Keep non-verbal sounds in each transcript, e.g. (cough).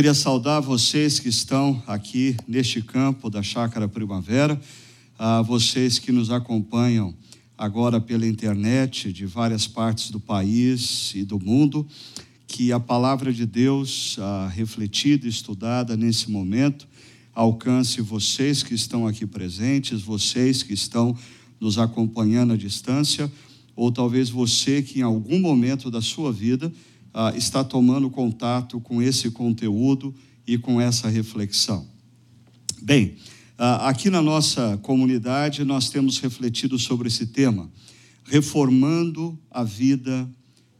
Queria saudar vocês que estão aqui neste campo da Chácara Primavera, a vocês que nos acompanham agora pela internet de várias partes do país e do mundo, que a palavra de Deus, refletida e estudada nesse momento, alcance vocês que estão aqui presentes, vocês que estão nos acompanhando à distância, ou talvez você que em algum momento da sua vida ah, está tomando contato com esse conteúdo e com essa reflexão. Bem, ah, aqui na nossa comunidade nós temos refletido sobre esse tema, reformando a vida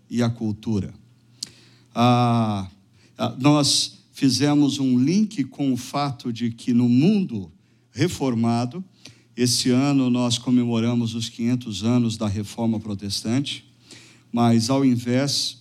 e a cultura. Ah, ah nós fizemos um link com o fato de que no mundo reformado, esse ano nós comemoramos os 500 anos da reforma protestante, mas ao invés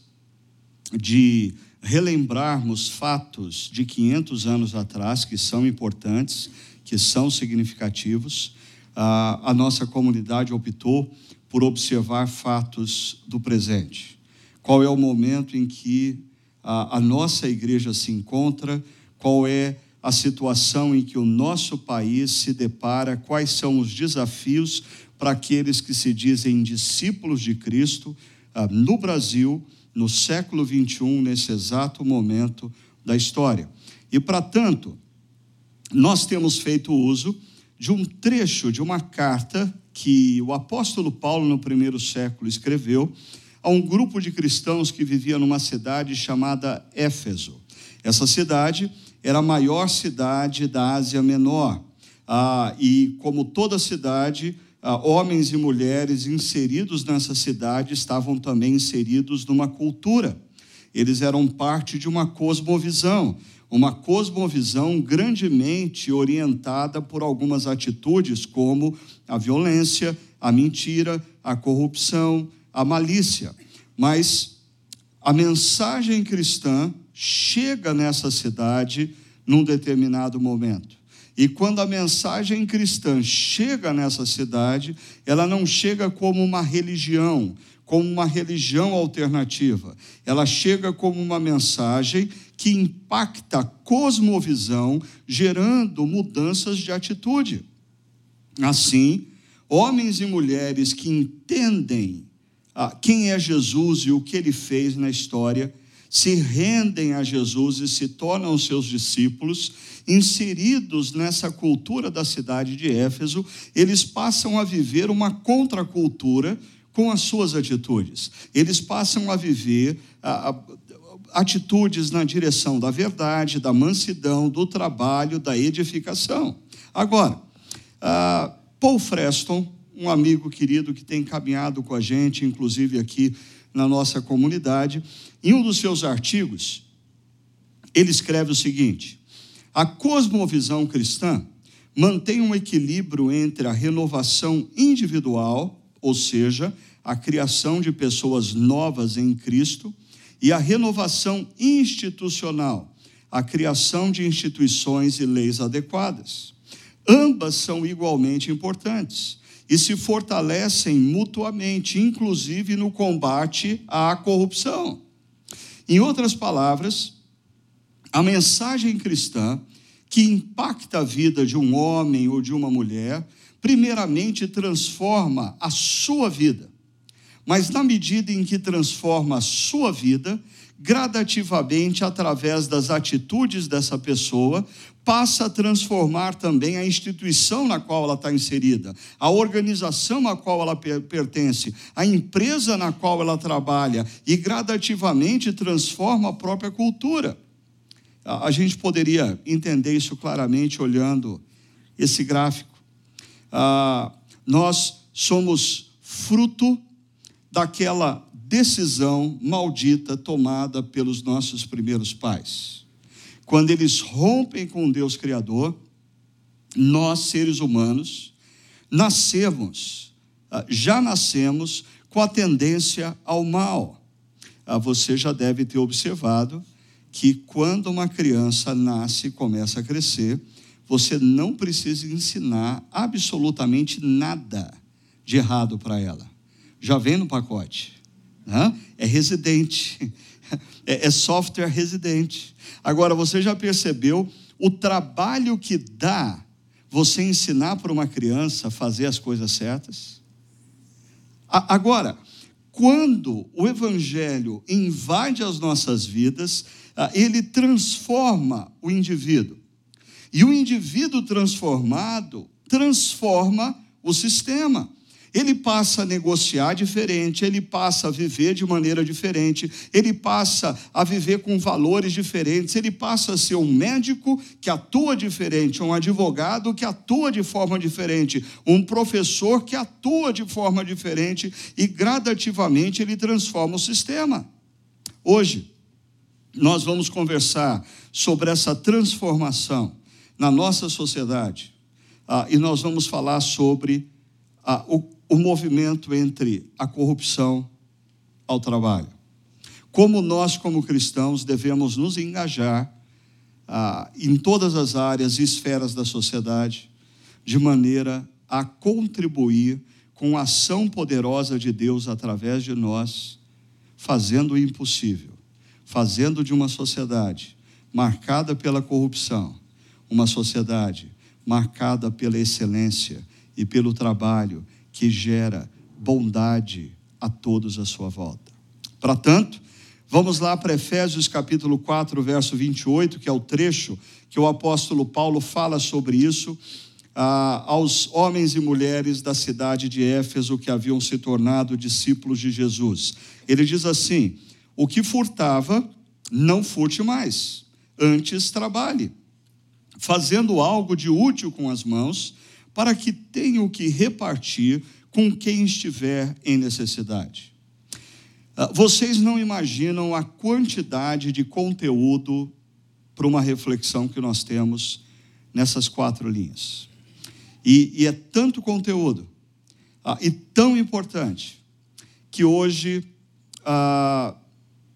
de relembrarmos fatos de 500 anos atrás, que são importantes, que são significativos, a, nossa comunidade optou por observar fatos do presente. Qual é o momento em que a, a nossa igreja se encontra? Qual é a situação em que o nosso país se depara? Quais são os desafios para aqueles que se dizem discípulos de Cristo ah, no Brasil? No século 21, nesse exato momento da história. E para tanto, nós temos feito uso de um trecho de uma carta que o apóstolo Paulo, no primeiro século, escreveu a um grupo de cristãos que vivia numa cidade chamada Éfeso. Essa cidade era a maior cidade da Ásia Menor. Ah, e, como toda cidade, homens e mulheres inseridos nessa cidade estavam também inseridos numa cultura. Eles eram parte de uma cosmovisão, uma cosmovisão grandemente orientada por algumas atitudes como a violência, a mentira, a corrupção, a malícia. Mas a mensagem cristã chega nessa cidade num determinado momento. E quando a mensagem cristã chega nessa cidade, ela não chega como uma religião, como uma religião alternativa. Ela chega como uma mensagem que impacta a cosmovisão, gerando mudanças de atitude. Assim, homens e mulheres que entendem ah, quem é Jesus e o que ele fez na história, se rendem a Jesus e se tornam seus discípulos, inseridos nessa cultura da cidade de Éfeso, eles passam a viver uma contracultura com as suas atitudes. Eles passam a viver a, a, atitudes na direção da verdade, da mansidão, do trabalho, da edificação. Agora, Paul Freston, um amigo querido que tem caminhado com a gente, inclusive aqui na nossa comunidade, em um dos seus artigos, ele escreve o seguinte: a cosmovisão cristã mantém um equilíbrio entre a renovação individual, ou seja, a criação de pessoas novas em Cristo, e a renovação institucional, a criação de instituições e leis adequadas. Ambas são igualmente importantes e se fortalecem mutuamente, inclusive no combate à corrupção. Em outras palavras, a mensagem cristã que impacta a vida de um homem ou de uma mulher, primeiramente transforma a sua vida. Mas na medida em que transforma a sua vida, gradativamente, através das atitudes dessa pessoa, passa a transformar também a instituição na qual ela está inserida, a organização a qual ela pertence, a empresa na qual ela trabalha, e gradativamente transforma a própria cultura. A gente poderia entender isso claramente olhando esse gráfico. Ah, nós somos fruto daquela decisão maldita tomada pelos nossos primeiros pais. Quando eles rompem com Deus Criador, nós, seres humanos, nascemos, ah, já nascemos com a tendência ao mal. Ah, você já deve ter observado que quando uma criança nasce e começa a crescer, você não precisa ensinar absolutamente nada de errado para ela. Já vem no pacote. Né? é residente, (laughs) é, é software residente. Agora, você já percebeu o trabalho que dá você ensinar para uma criança a fazer as coisas certas? Agora, quando o Evangelho invade as nossas vidas, ah, ele transforma o indivíduo. E o indivíduo transformado transforma o sistema. Ele passa a negociar diferente, ele passa a viver de maneira diferente, ele passa a viver com valores diferentes, ele passa a ser um médico que atua diferente, um advogado que atua de forma diferente, um professor que atua de forma diferente e gradativamente ele transforma o sistema. Hoje, nós vamos conversar sobre essa transformação na nossa sociedade ah, e nós vamos falar sobre ah, o o movimento entre a corrupção ao trabalho. Como nós, como cristãos, devemos nos engajar ah, em todas as áreas e esferas da sociedade, de maneira a contribuir com a ação poderosa de Deus através de nós, fazendo o impossível, fazendo de uma sociedade marcada pela corrupção, uma sociedade marcada pela excelência e pelo trabalho que gera bondade a todos à sua volta. Para tanto, vamos lá para Efésios capítulo 4, verso 28, que é o trecho que o apóstolo Paulo fala sobre isso ah, aos homens e mulheres da cidade de Éfeso que haviam se tornado discípulos de Jesus. Ele diz assim: O que furtava, não furte mais, antes trabalhe, fazendo algo de útil com as mãos para que tenha o que repartir com quem estiver em necessidade. Ah, vocês não imaginam a quantidade de conteúdo para uma reflexão que nós temos nessas quatro linhas. E, e é tanto conteúdo ah, e tão importante que hoje ah,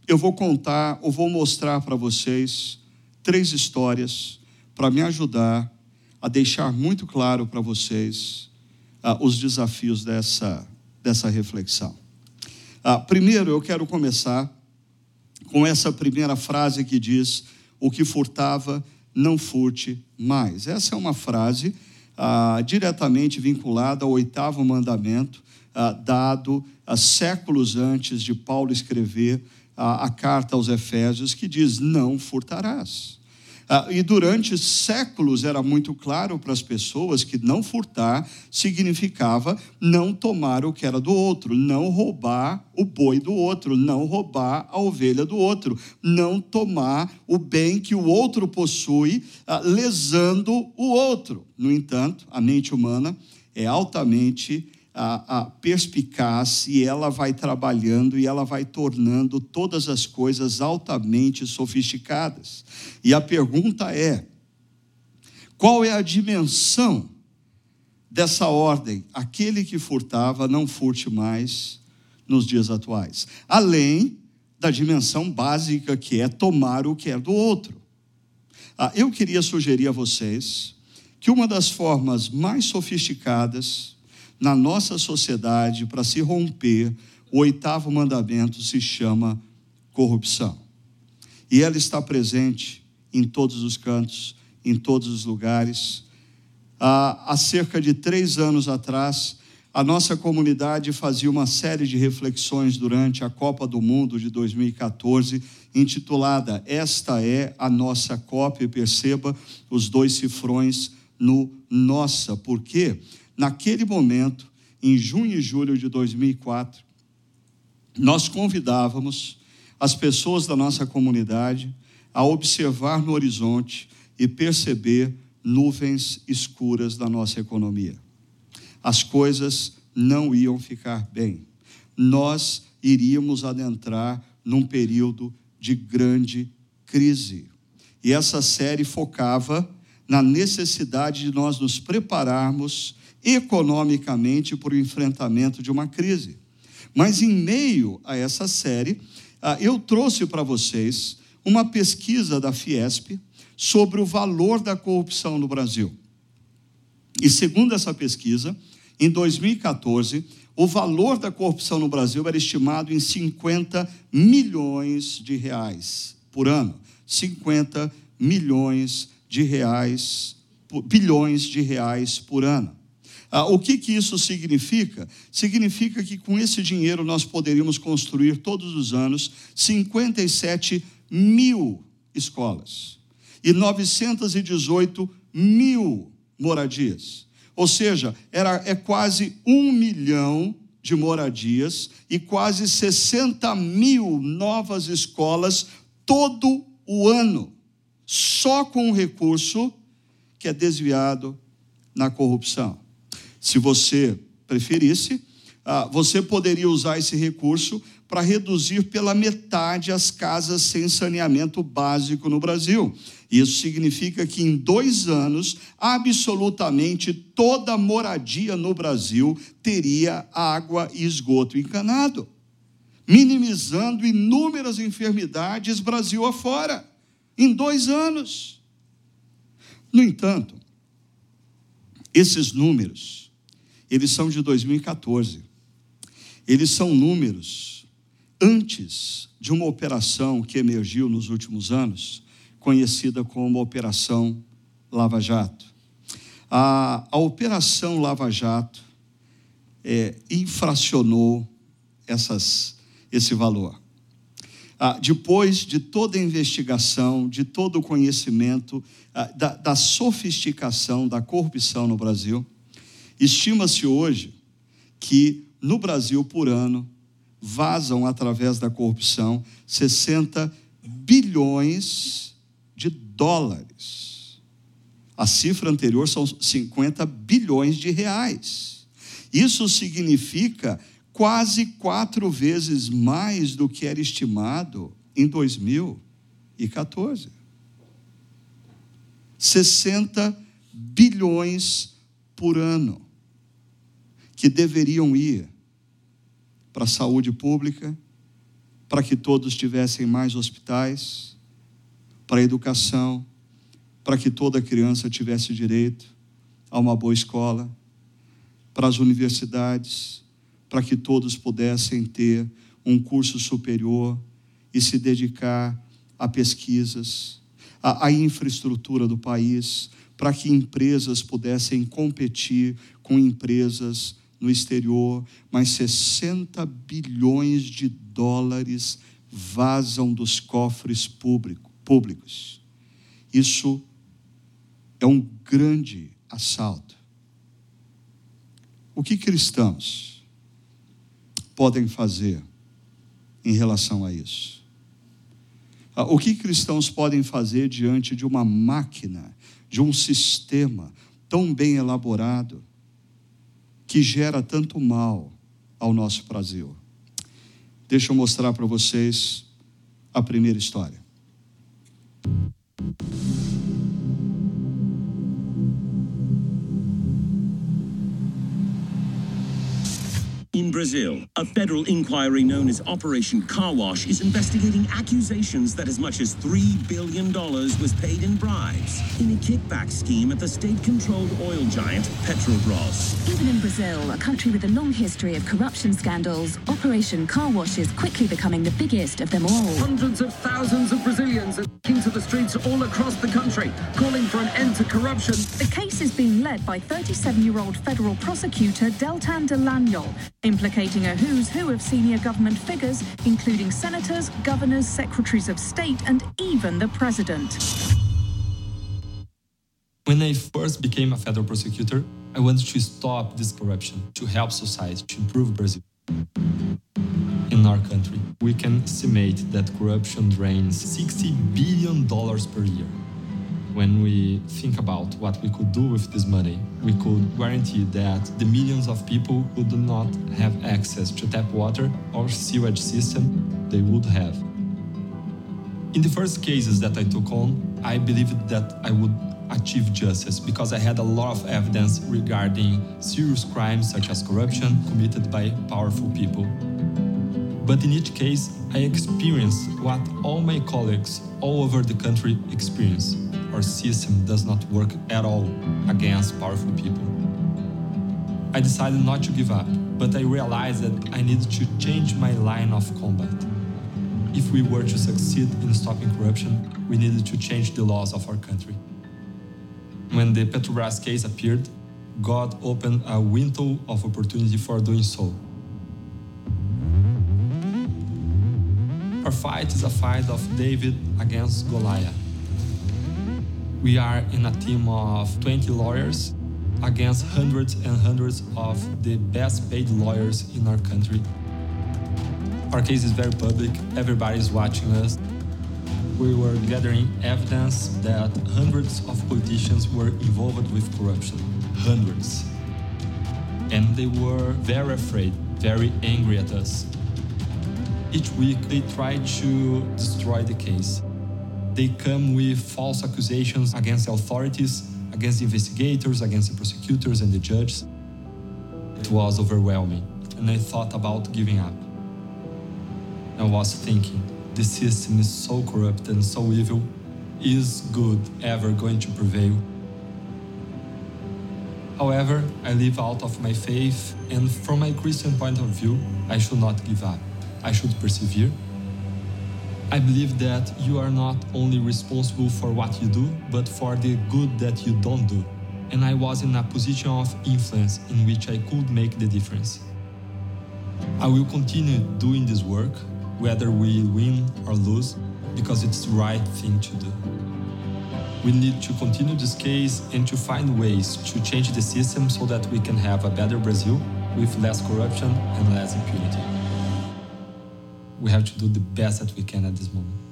eu vou contar ou vou mostrar para vocês três histórias para me ajudar a deixar muito claro para vocês ah, os desafios dessa, dessa reflexão. Ah, primeiro, eu quero começar com essa primeira frase que diz: O que furtava, não furte mais. Essa é uma frase ah, diretamente vinculada ao oitavo mandamento, dado ah, séculos antes de Paulo escrever a carta aos Efésios, que diz: Não furtarás. Ah, e durante séculos era muito claro para as pessoas que não furtar significava não tomar o que era do outro, não roubar o boi do outro, não roubar a ovelha do outro, não tomar o bem que o outro possui, ah, lesando o outro. No entanto, a mente humana é altamente a, a perspicaz e ela vai trabalhando e ela vai tornando todas as coisas altamente sofisticadas. E a pergunta é: qual é a dimensão dessa ordem? Aquele que furtava, não furte mais nos dias atuais. Além da dimensão básica que é tomar o que é do outro. Ah, eu queria sugerir a vocês que uma das formas mais sofisticadas na nossa sociedade para se romper, o oitavo mandamento se chama corrupção. E ela está presente em todos os cantos, em todos os lugares. Há, cerca de três anos atrás, a nossa comunidade fazia uma série de reflexões durante a Copa do Mundo de 2014, intitulada Esta é a nossa Copa, e perceba os dois cifrões no nossa. Por quê? Naquele momento, em junho e julho de 2004, nós convidávamos as pessoas da nossa comunidade a observar no horizonte e perceber nuvens escuras da nossa economia. As coisas não iam ficar bem. Nós iríamos adentrar num período de grande crise. E essa série focava na necessidade de nós nos prepararmos economicamente para o enfrentamento de uma crise. Mas em meio a essa série, ah, eu trouxe para vocês uma pesquisa da Fiesp sobre o valor da corrupção no Brasil. E segundo essa pesquisa, em 2014, o valor da corrupção no Brasil era estimado em 50 milhões de reais por ano. 50 milhões de reais, bilhões de reais por ano. Ah, o que, que isso significa? Significa que com esse dinheiro nós poderíamos construir todos os anos 57 mil escolas e 918 mil moradias. Ou seja, era, é quase um milhão de moradias e quase 60 mil novas escolas todo o ano, só com o recurso que é desviado na corrupção. Se você preferisse, ah, você poderia usar esse recurso para reduzir pela metade as casas sem saneamento básico no Brasil. Isso significa que em dois anos, absolutamente toda moradia no Brasil teria água e esgoto encanado, minimizando inúmeras enfermidades Brasil afora, em dois anos. No entanto, esses números eles são de 2014. Eles são números antes de uma operação que emergiu nos últimos anos, conhecida como Operação Lava Jato. A, a Operação Lava Jato é, infracionou essas, esse valor. Ah, depois de toda a investigação, de todo o conhecimento, ah, da, da sofisticação da corrupção no Brasil, Estima-se hoje que no Brasil, por ano, vazam através da corrupção 60 bilhões de dólares. A cifra anterior são 50 bilhões de reais. Isso significa quase quatro vezes mais do que era estimado em 2014. 60 bilhões por ano que deveriam ir para a saúde pública, para que todos tivessem mais hospitais, para a educação, para que toda criança tivesse direito a uma boa escola, para as universidades, para que todos pudessem ter um curso superior e se dedicar a pesquisas, a, a infraestrutura do país, para que empresas pudessem competir com empresas no exterior, mas 60 bilhões de dólares vazam dos cofres público, públicos. Isso é um grande assalto. O que cristãos podem fazer em relação a isso? Ah, o que cristãos podem fazer diante de uma máquina, de um sistema tão bem elaborado? Que gera tanto mal ao nosso Brasil. Deixa eu mostrar para vocês a primeira história. Brazil, a federal inquiry known as Operation Car Wash is investigating accusations that as much as $3 billion was paid in bribes in a kickback scheme at the state-controlled oil giant Petrobras. Even in Brazil, a country with a long history of corruption scandals, Operation Car Wash is quickly becoming the biggest of them all. Hundreds of thousands of Brazilians are taking to the streets all across the country, calling for an end to corruption. The case is being led by 37-year-old federal prosecutor Deltan Delano, implicating a who's who of senior government figures, including senators, governors, secretaries of state, and even the president. When I first became a federal prosecutor, I wanted to stop this corruption, to help society, to improve Brazil. In our country, we can estimate that corruption drains $60 billion per year when we think about what we could do with this money, we could guarantee that the millions of people who do not have access to tap water or sewage system, they would have. In the first cases that I took on, I believed that I would achieve justice because I had a lot of evidence regarding serious crimes such as corruption committed by powerful people. But in each case, I experienced what all my colleagues all over the country experience our system does not work at all against powerful people. I decided not to give up, but I realized that I needed to change my line of combat. If we were to succeed in stopping corruption, we needed to change the laws of our country. When the Petrobras case appeared, God opened a window of opportunity for doing so. Our fight is a fight of David against Goliath. We are in a team of 20 lawyers against hundreds and hundreds of the best paid lawyers in our country. Our case is very public, everybody is watching us. We were gathering evidence that hundreds of politicians were involved with corruption. Hundreds. And they were very afraid, very angry at us. Each week they tried to destroy the case. They come with false accusations against the authorities, against the investigators, against the prosecutors and the judges. It was overwhelming, and I thought about giving up. I was thinking, the system is so corrupt and so evil. Is good ever going to prevail? However, I live out of my faith, and from my Christian point of view, I should not give up. I should persevere. I believe that you are not only responsible for what you do, but for the good that you don't do. And I was in a position of influence in which I could make the difference. I will continue doing this work, whether we win or lose, because it's the right thing to do. We need to continue this case and to find ways to change the system so that we can have a better Brazil with less corruption and less impunity we have to do the best that we can at this moment.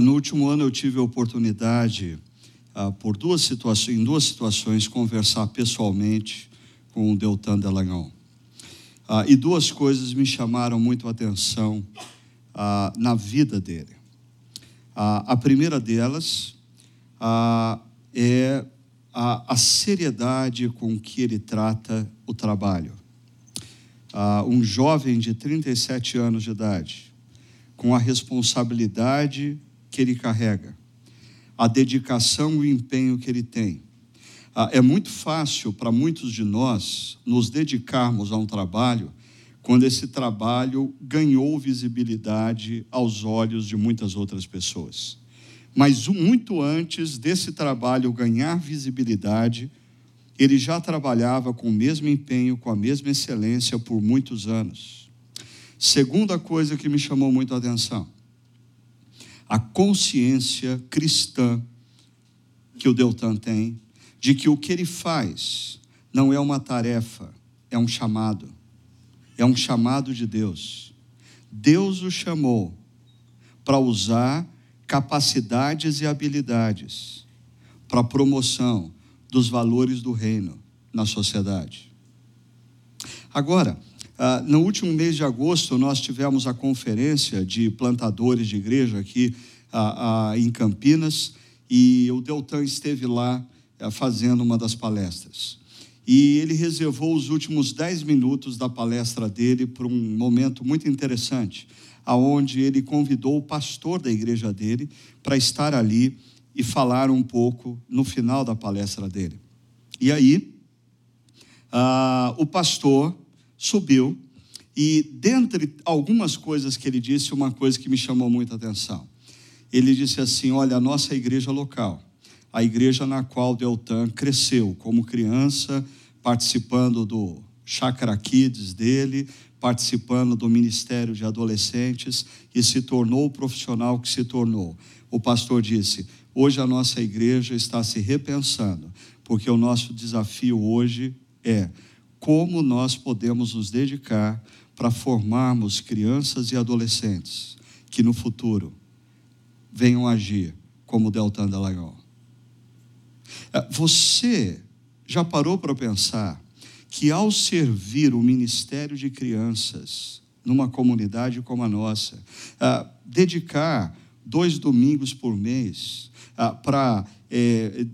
Ah, no último ano eu tive a oportunidade, ah, por duas situações, em duas situações, conversar pessoalmente com o Deltan Dallagnol. Ah, e duas coisas me chamaram muito a atenção na vida dele. a primeira delas é a, a, seriedade com que ele trata o trabalho. um jovem de 37 anos de idade, com a responsabilidade que ele carrega, a dedicação e o empenho que ele tem. Ah, é muito fácil para muitos de nós nos dedicarmos a um trabalho quando esse trabalho ganhou visibilidade aos olhos de muitas outras pessoas. Mas muito antes desse trabalho ganhar visibilidade, ele já trabalhava com o mesmo empenho, com a mesma excelência por muitos anos. Segunda coisa que me chamou muito a atenção a consciência cristã que o Deltan tem de que o que ele faz não é uma tarefa, é um chamado. É um chamado de Deus. Deus o chamou para usar capacidades e habilidades para a promoção dos valores do reino na sociedade. Agora, ah, no último mês de agosto, nós tivemos a conferência de plantadores de igreja aqui ah, ah, em Campinas e o Deltan esteve lá fazendo uma das palestras. E ele reservou os últimos dez minutos da palestra dele para um momento muito interessante, aonde ele convidou o pastor da igreja dele para estar ali e falar um pouco no final da palestra dele. E aí, o pastor subiu e, dentre algumas coisas que ele disse, uma coisa que me chamou muita atenção. Ele disse assim: Olha, a nossa igreja local, a igreja na qual Deltan cresceu como criança, participando do Chakra Kids dele, participando do ministério de adolescentes e se tornou o profissional que se tornou. O pastor disse: Hoje a nossa igreja está se repensando, porque o nosso desafio hoje é como nós podemos nos dedicar para formarmos crianças e adolescentes que no futuro venham agir como Deltan Dallagnol. É, você já parou para pensar que ao servir o ministério de crianças numa comunidade como a nossa, uh, dedicar dois domingos por mês uh, para é,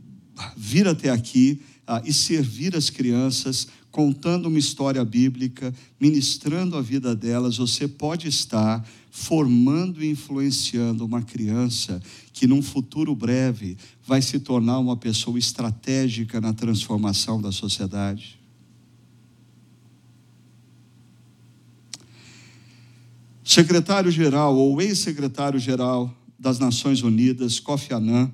vir até aqui e servir as crianças, contando uma história bíblica, ministrando a vida delas, você pode estar formando e influenciando uma criança que, num futuro breve, vai se tornar uma pessoa estratégica na transformação da sociedade. Secretário-geral ou ex-secretário-geral das Nações Unidas, Kofi Annan,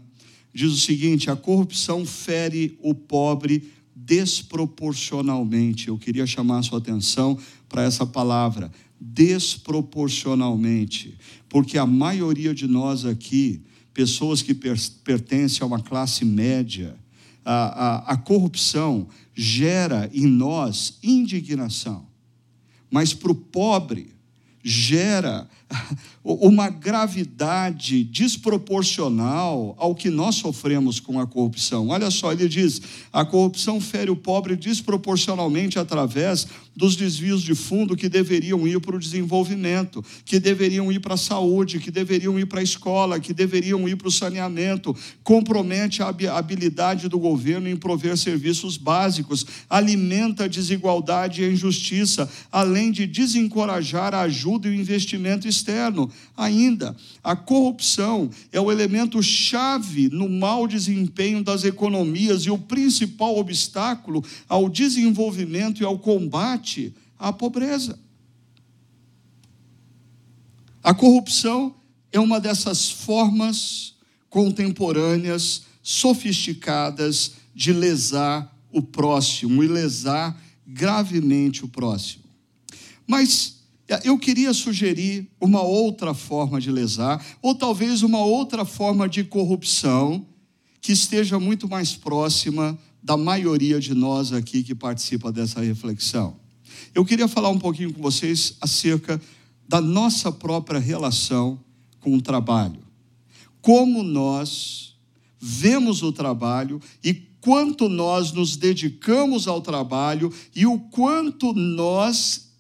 diz o seguinte: a corrupção fere o pobre desproporcionalmente. Eu queria chamar a sua atenção para essa palavra, desproporcionalmente, porque a maioria de nós aqui, pessoas que pertencem a uma classe média, a, a, a corrupção gera em nós indignação. Mas para o pobre, gera uma gravidade desproporcional ao que nós sofremos com a corrupção. Olha só, ele diz: a corrupção fere o pobre desproporcionalmente através dos desvios de fundo que deveriam ir para o desenvolvimento, que deveriam ir para a saúde, que deveriam ir para a escola, que deveriam ir para o saneamento. Compromete a habilidade do governo em prover serviços básicos, alimenta a desigualdade e a injustiça, além de desencorajar a ajuda e o investimento externo. Ainda, a corrupção é o elemento chave no mau desempenho das economias e o principal obstáculo ao desenvolvimento e ao combate à pobreza. A corrupção é uma dessas formas contemporâneas, sofisticadas de lesar o próximo e lesar gravemente o próximo. Mas eu queria sugerir uma outra forma de lesar, ou talvez uma outra forma de corrupção, que esteja muito mais próxima da maioria de nós aqui que participa dessa reflexão. Eu queria falar um pouquinho com vocês acerca da nossa própria relação com o trabalho. Como nós vemos o trabalho e quanto nós nos dedicamos ao trabalho e o quanto nós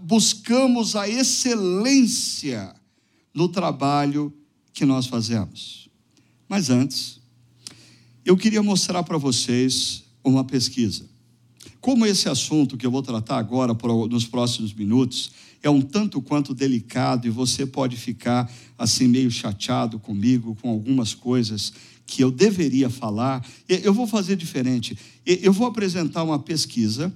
buscamos a excelência no trabalho que nós fazemos. Mas antes, eu queria mostrar para vocês uma pesquisa. Como esse assunto que eu vou tratar agora, nos próximos minutos, é um tanto quanto delicado e você pode ficar assim meio chateado comigo com algumas coisas que eu deveria falar, eu vou fazer diferente. Eu vou apresentar uma pesquisa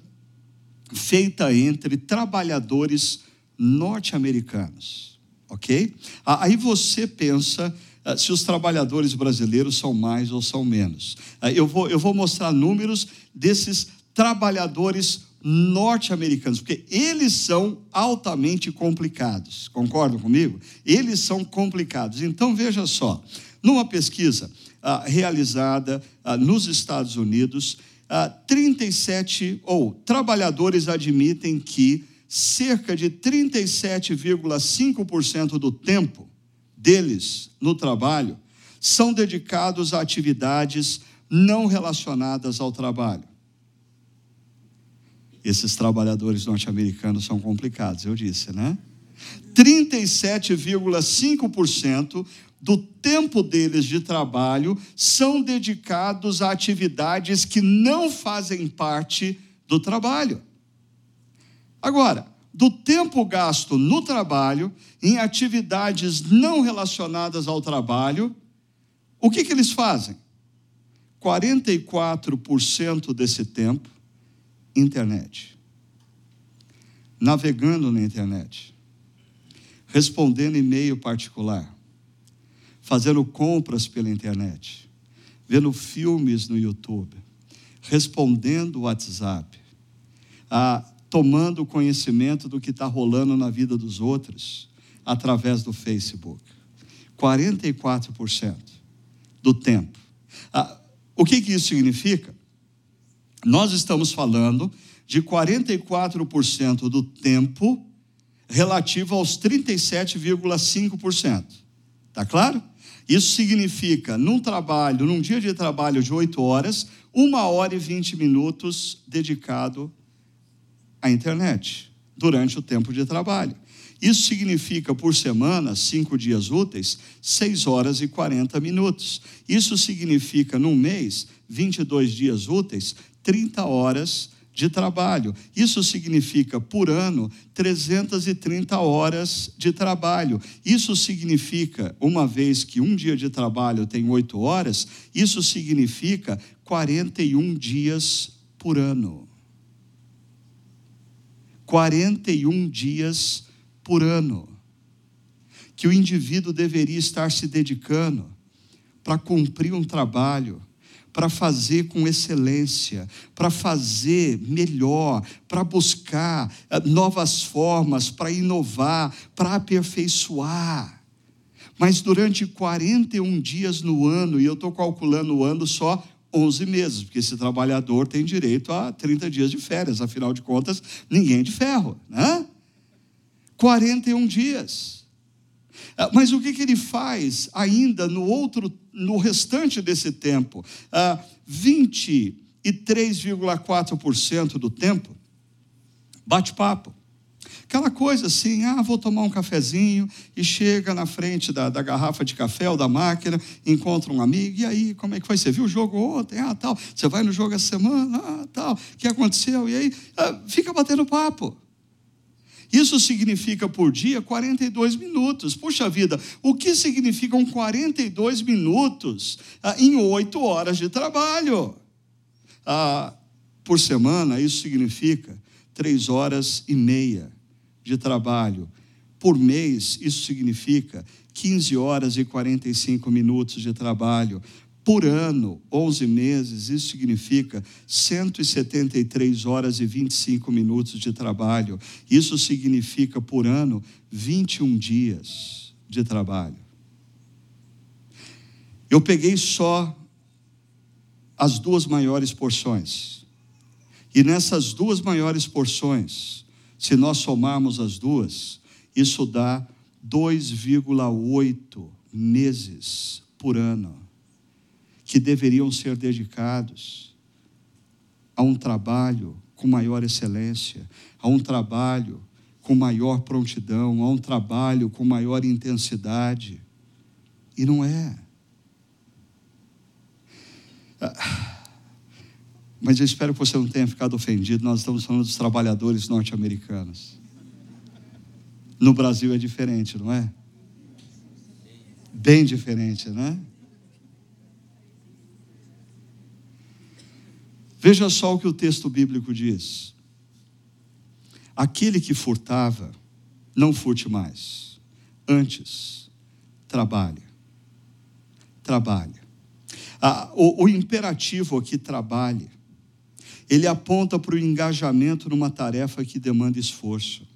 feita entre trabalhadores norte-americanos, ok? Aí você pensa ah, se os trabalhadores brasileiros são mais ou são menos. Ah, eu vou, eu vou mostrar números desses trabalhadores norte-americanos, porque eles são altamente complicados. Concordam comigo? Eles são complicados. Então veja só, numa pesquisa ah, realizada ah, nos Estados Unidos, 37, ah, ou trabalhadores admitem que cerca de 37,5% do tempo deles no trabalho são dedicados a atividades não relacionadas ao trabalho. Esses trabalhadores norte-americanos são complicados, eu disse, né? 37,5% do tempo deles de trabalho são dedicados a atividades que não fazem parte do trabalho. Agora, do tempo gasto no trabalho, em atividades não relacionadas ao trabalho, o que, que eles fazem? 44% desse tempo, internet. Navegando na internet. Respondendo e-mail particular fazendo compras pela internet, vendo filmes no YouTube, respondendo o WhatsApp, ah, tomando conhecimento do que está rolando na vida dos outros através do Facebook. 44% do tempo. Ah, o que, que isso significa? Nós estamos falando de 44% do tempo relativa aos 37,5%. Tá claro? Isso significa, num trabalho, num dia de trabalho de 8 horas, uma hora e 20 minutos dedicado à internet, durante o tempo de trabalho. Isso significa, por semana, cinco dias úteis, 6 horas e 40 minutos. Isso significa, num mês, 22 dias úteis, 30 horas de trabalho. Isso significa, por ano, 330 horas de trabalho. Isso significa, uma vez que um dia de trabalho tem 8 horas, isso significa 41 dias por ano. 41 dias por ano. Que o indivíduo deveria estar se dedicando para cumprir um trabalho, para fazer com excelência, para fazer melhor, para buscar eh, novas formas, para inovar, para aperfeiçoar. Mas durante 41 dias no ano, e eu estou calculando o ano só 11 meses, porque esse trabalhador tem direito a 30 dias de férias, afinal de contas, ninguém é de ferro, né? 41 dias. Ah, mas o que, que ele faz ainda no outro, no restante desse tempo? 23,4% ah, do tempo, bate-papo. Aquela coisa assim, ah, vou tomar um cafezinho e chega na frente da, da garrafa de café ou da máquina, encontra um amigo, e aí, como é que foi? Você viu o jogo ontem? Ah, tal. Você vai no jogo essa semana? Ah, tal. O que aconteceu? E aí, ah, fica batendo papo. Isso significa por dia 42 minutos. Puxa vida, o que significam 42 minutos ah, em oito horas de trabalho? Ah, por semana, isso significa três horas e meia de trabalho. Por mês, isso significa 15 horas e 45 minutos de trabalho. Por ano, 11 meses, isso significa 173 horas e 25 minutos de trabalho. Isso significa, por ano, 21 dias de trabalho. Eu peguei só as duas maiores porções. E nessas duas maiores porções, se nós somarmos as duas, isso dá 2,8 meses por ano que deveriam ser dedicados a um trabalho com maior excelência, a um trabalho com maior prontidão, a um trabalho com maior intensidade. E não é. Ah, mas eu espero que você não tenha ficado ofendido. Nós estamos falando dos trabalhadores norte-americanos. No Brasil é diferente, não é? Bem diferente, né? Veja só o que o texto bíblico diz. Aquele que furtava, não furte mais. Antes, trabalhe. Trabalhe. Ah, o, o imperativo aqui, trabalhe ele aponta para o engajamento numa tarefa que demanda esforço.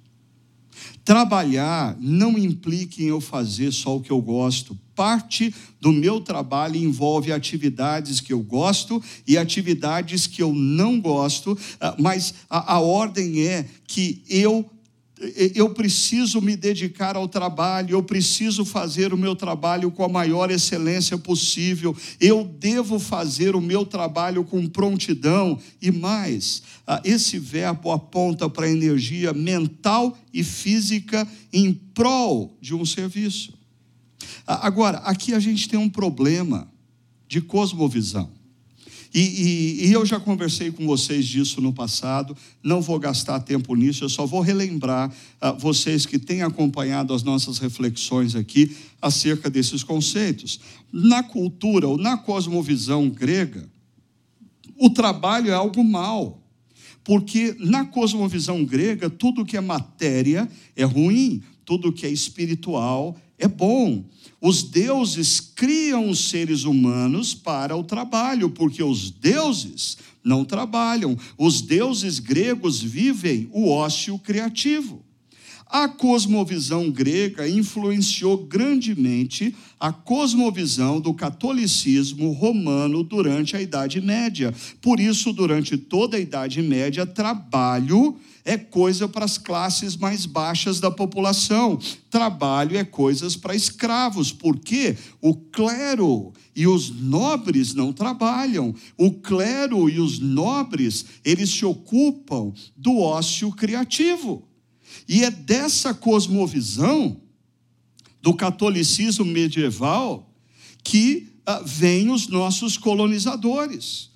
Trabalhar não implica em eu fazer só o que eu gosto. Parte do meu trabalho envolve atividades que eu gosto e atividades que eu não gosto, ah, mas a, a ordem é que eu eu preciso me dedicar ao trabalho, eu preciso fazer o meu trabalho com a maior excelência possível, eu devo fazer o meu trabalho com prontidão e mais. Ah, esse verbo aponta para a energia mental e física em prol de um serviço. Ah, agora, aqui a gente tem um problema de cosmovisão. E, e, e, eu já conversei com vocês disso no passado, não vou gastar tempo nisso, eu só vou relembrar uh, vocês que têm acompanhado as nossas reflexões aqui acerca desses conceitos. Na cultura ou na cosmovisão grega, o trabalho é algo mal. Porque na cosmovisão grega, tudo que é matéria é ruim, tudo que é espiritual é bom. Os deuses criam os seres humanos para o trabalho, porque os deuses não trabalham. Os deuses gregos vivem o ócio criativo. A cosmovisão grega influenciou grandemente a cosmovisão do catolicismo romano durante a Idade Média. Por isso, durante toda a Idade Média, trabalho é coisa para as classes mais baixas da população. Trabalho é coisas para escravos, porque o clero e os nobres não trabalham. O clero e os nobres, eles se ocupam do ócio criativo. E é dessa cosmovisão do catolicismo medieval que ah, vêm os nossos colonizadores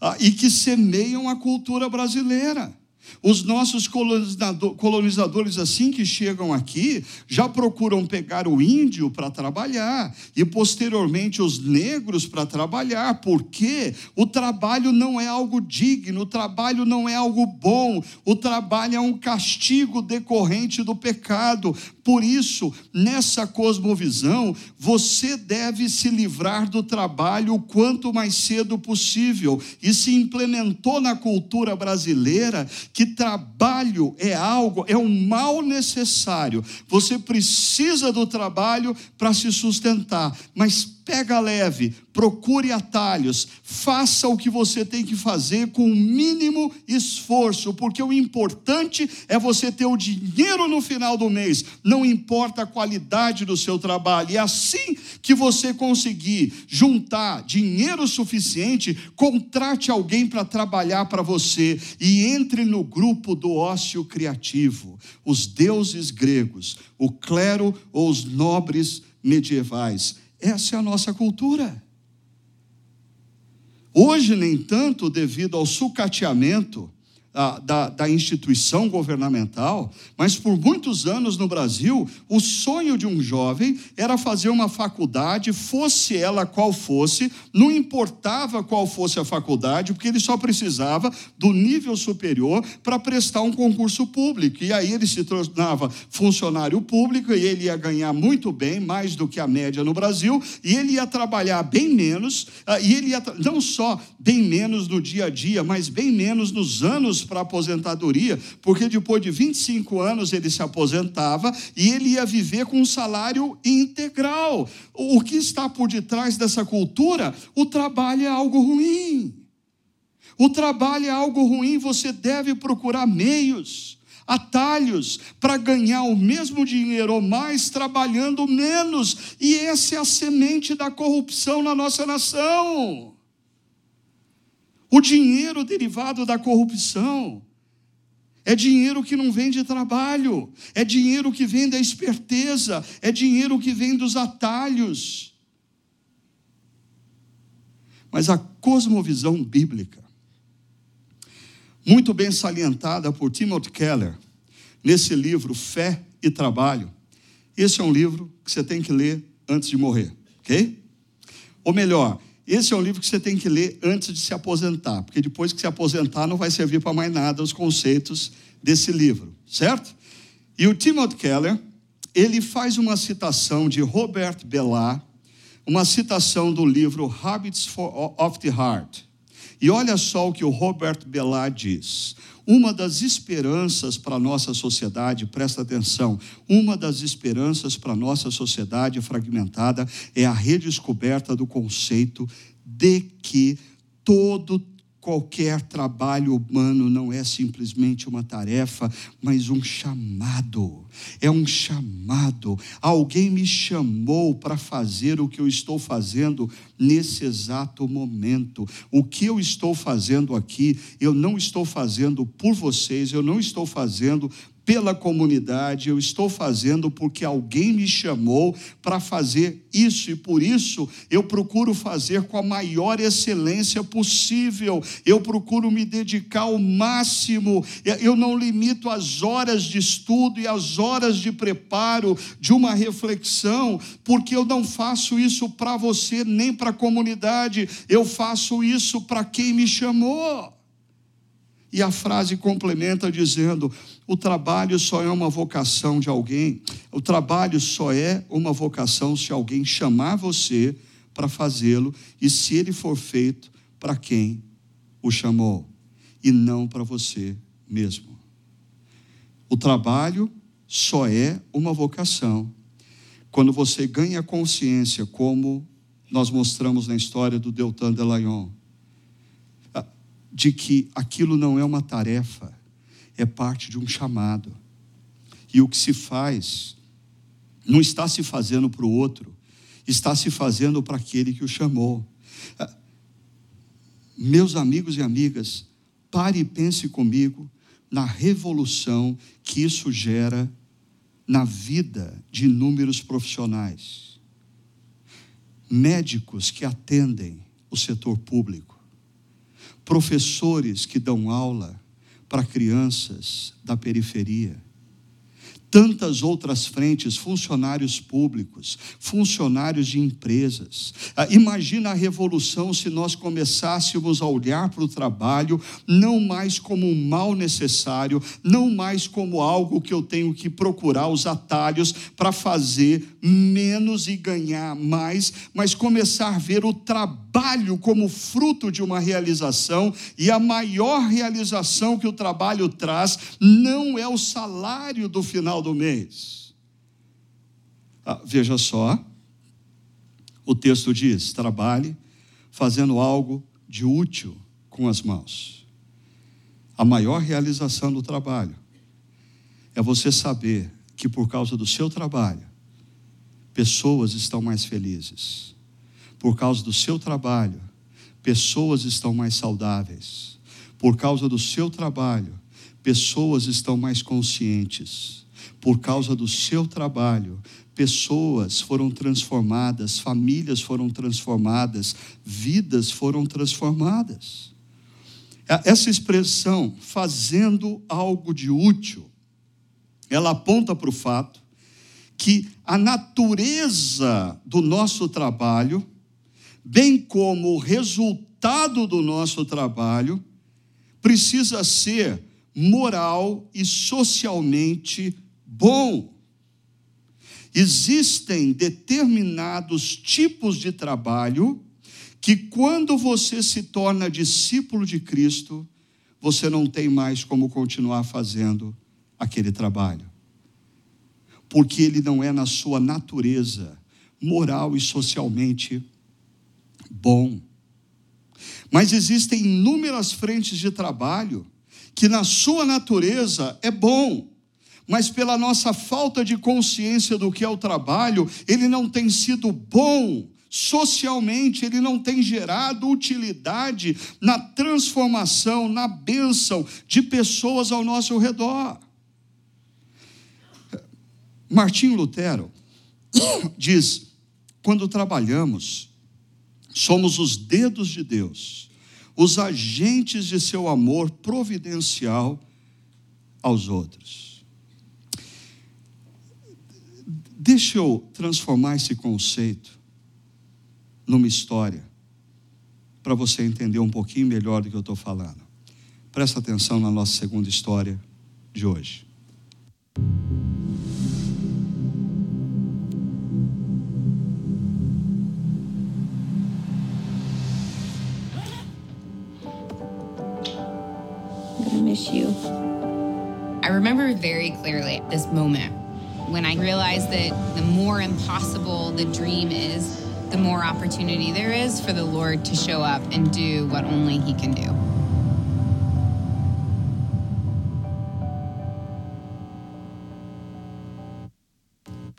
ah, e que semeiam a cultura brasileira. Os nossos colonizadores, assim que chegam aqui, já procuram pegar o índio para trabalhar e, posteriormente, os negros para trabalhar, porque o trabalho não é algo digno, o trabalho não é algo bom, o trabalho é um castigo decorrente do pecado. Por isso, nessa cosmovisão, você deve se livrar do trabalho o quanto mais cedo possível. E se implementou na cultura brasileira que trabalho é algo, é um mal necessário. Você precisa do trabalho para se sustentar, mas pega leve, procure atalhos, faça o que você tem que fazer com o mínimo esforço, porque o importante é você ter o dinheiro no final do mês, não importa a qualidade do seu trabalho. E assim que você conseguir juntar dinheiro suficiente, contrate alguém para trabalhar para você e entre no grupo do ócio criativo. Os deuses gregos, o clero ou os nobres medievais essa é a nossa cultura. Hoje, nem tanto, devido ao sucateamento da, da, instituição governamental, mas por muitos anos no Brasil, o sonho de um jovem era fazer uma faculdade, fosse ela qual fosse, não importava qual fosse a faculdade, porque ele só precisava do nível superior para prestar um concurso público. E aí ele se tornava funcionário público e ele ia ganhar muito bem, mais do que a média no Brasil, e ele ia trabalhar bem menos, ah, e ele ia não só bem menos no dia a dia, mas bem menos nos anos para aposentadoria, porque depois de 25 anos ele se aposentava e ele ia viver com um salário integral. O que está por detrás dessa cultura? O trabalho é algo ruim. O trabalho é algo ruim, você deve procurar meios, atalhos para ganhar o mesmo dinheiro ou mais trabalhando menos. E essa é a semente da corrupção na nossa nação. O dinheiro derivado da corrupção é dinheiro que não vem de trabalho, é dinheiro que vem da esperteza, é dinheiro que vem dos atalhos. Mas a cosmovisão bíblica, muito bem salientada por Timothy Keller, nesse livro Fé e Trabalho, esse é um livro que você tem que ler antes de morrer, ok? Ou melhor, esse é um livro que você tem que ler antes de se aposentar, porque depois que se aposentar não vai servir para mais nada os conceitos desse livro, certo? E o Timothy Keller, ele faz uma citação de Robert Bellar, uma citação do livro Habits of the Heart. E olha só o que o Robert Bellar diz. Uma das esperanças para a nossa sociedade, presta atenção, uma das esperanças para a nossa sociedade fragmentada é a redescoberta do conceito de que todo Qualquer trabalho humano não é simplesmente uma tarefa, mas um chamado. É um chamado. Alguém me chamou para fazer o que eu estou fazendo nesse exato momento. O que eu estou fazendo aqui, eu não estou fazendo por vocês, eu não estou fazendo pela comunidade, eu estou fazendo porque alguém me chamou para fazer isso e por isso eu procuro fazer com a maior excelência possível. Eu procuro me dedicar ao máximo. Eu não limito as horas de estudo e as horas de preparo de uma reflexão, porque eu não faço isso para você nem para a comunidade. Eu faço isso para quem me chamou. E a frase complementa dizendo: o trabalho só é uma vocação de alguém, o trabalho só é uma vocação se alguém chamar você para fazê-lo e se ele for feito para quem o chamou e não para você mesmo. O trabalho só é uma vocação quando você ganha consciência, como nós mostramos na história do Deltan Delayon de que aquilo não é uma tarefa, é parte de um chamado. E o que se faz não está se fazendo para o outro, está se fazendo para aquele que o chamou. Ah, meus amigos e amigas, pare e pense comigo na revolução que isso gera na vida de inúmeros profissionais. Médicos que atendem o setor público, professores que dão aula para crianças da periferia tantas outras frentes, funcionários públicos, funcionários de empresas. Ah, imagina a revolução se nós começássemos a olhar para o trabalho não mais como um mal necessário, não mais como algo que eu tenho que procurar os atalhos para fazer menos e ganhar mais, mas começar a ver o trabalho como fruto de uma realização e a maior realização que o trabalho traz não é o salário do do mês. Ah, veja só, o texto diz: trabalhe fazendo algo de útil com as mãos. A maior realização do trabalho é você saber que por causa do seu trabalho, pessoas estão mais felizes. Por causa do seu trabalho, pessoas estão mais saudáveis. Por causa do seu trabalho, pessoas estão mais conscientes por causa do seu trabalho, pessoas foram transformadas, famílias foram transformadas, vidas foram transformadas. Essa expressão, fazendo algo de útil, ela aponta para o fato que a natureza do nosso trabalho, bem como o resultado do nosso trabalho, precisa ser moral e socialmente bom. Existem determinados tipos de trabalho que, quando você se torna discípulo de Cristo, você não tem mais como continuar fazendo aquele trabalho. Porque ele não é na sua natureza moral e socialmente bom. Mas existem inúmeras frentes de trabalho que, na sua natureza, é bom mas pela nossa falta de consciência do que é o trabalho, ele não tem sido bom socialmente, ele não tem gerado utilidade na transformação, na bênção de pessoas ao nosso redor. Martinho Lutero (coughs) diz: quando trabalhamos, somos os dedos de Deus, os agentes de seu amor providencial aos outros. Deixa eu transformar esse conceito numa história, para você entender um pouquinho melhor do que eu estou falando. Presta atenção na nossa segunda história de hoje. I miss you. I remember very clearly this moment when I realized that the more impossible the dream is, the more opportunity there is for the Lord to show up and do what only He can do.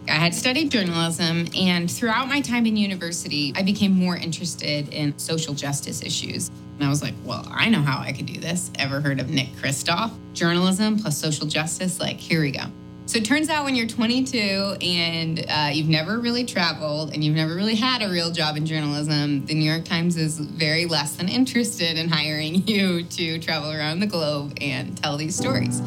I had studied journalism, and throughout my time in university, I became more interested in social justice issues. And I was like, well, I know how I could do this. Ever heard of Nick Kristof? Journalism plus social justice? Like, here we go. So it turns out when you're 22 and uh, you've never really traveled and you've never really had a real job in journalism, the New York Times is very less than interested in hiring (laughs) you to travel around the globe and tell these stories.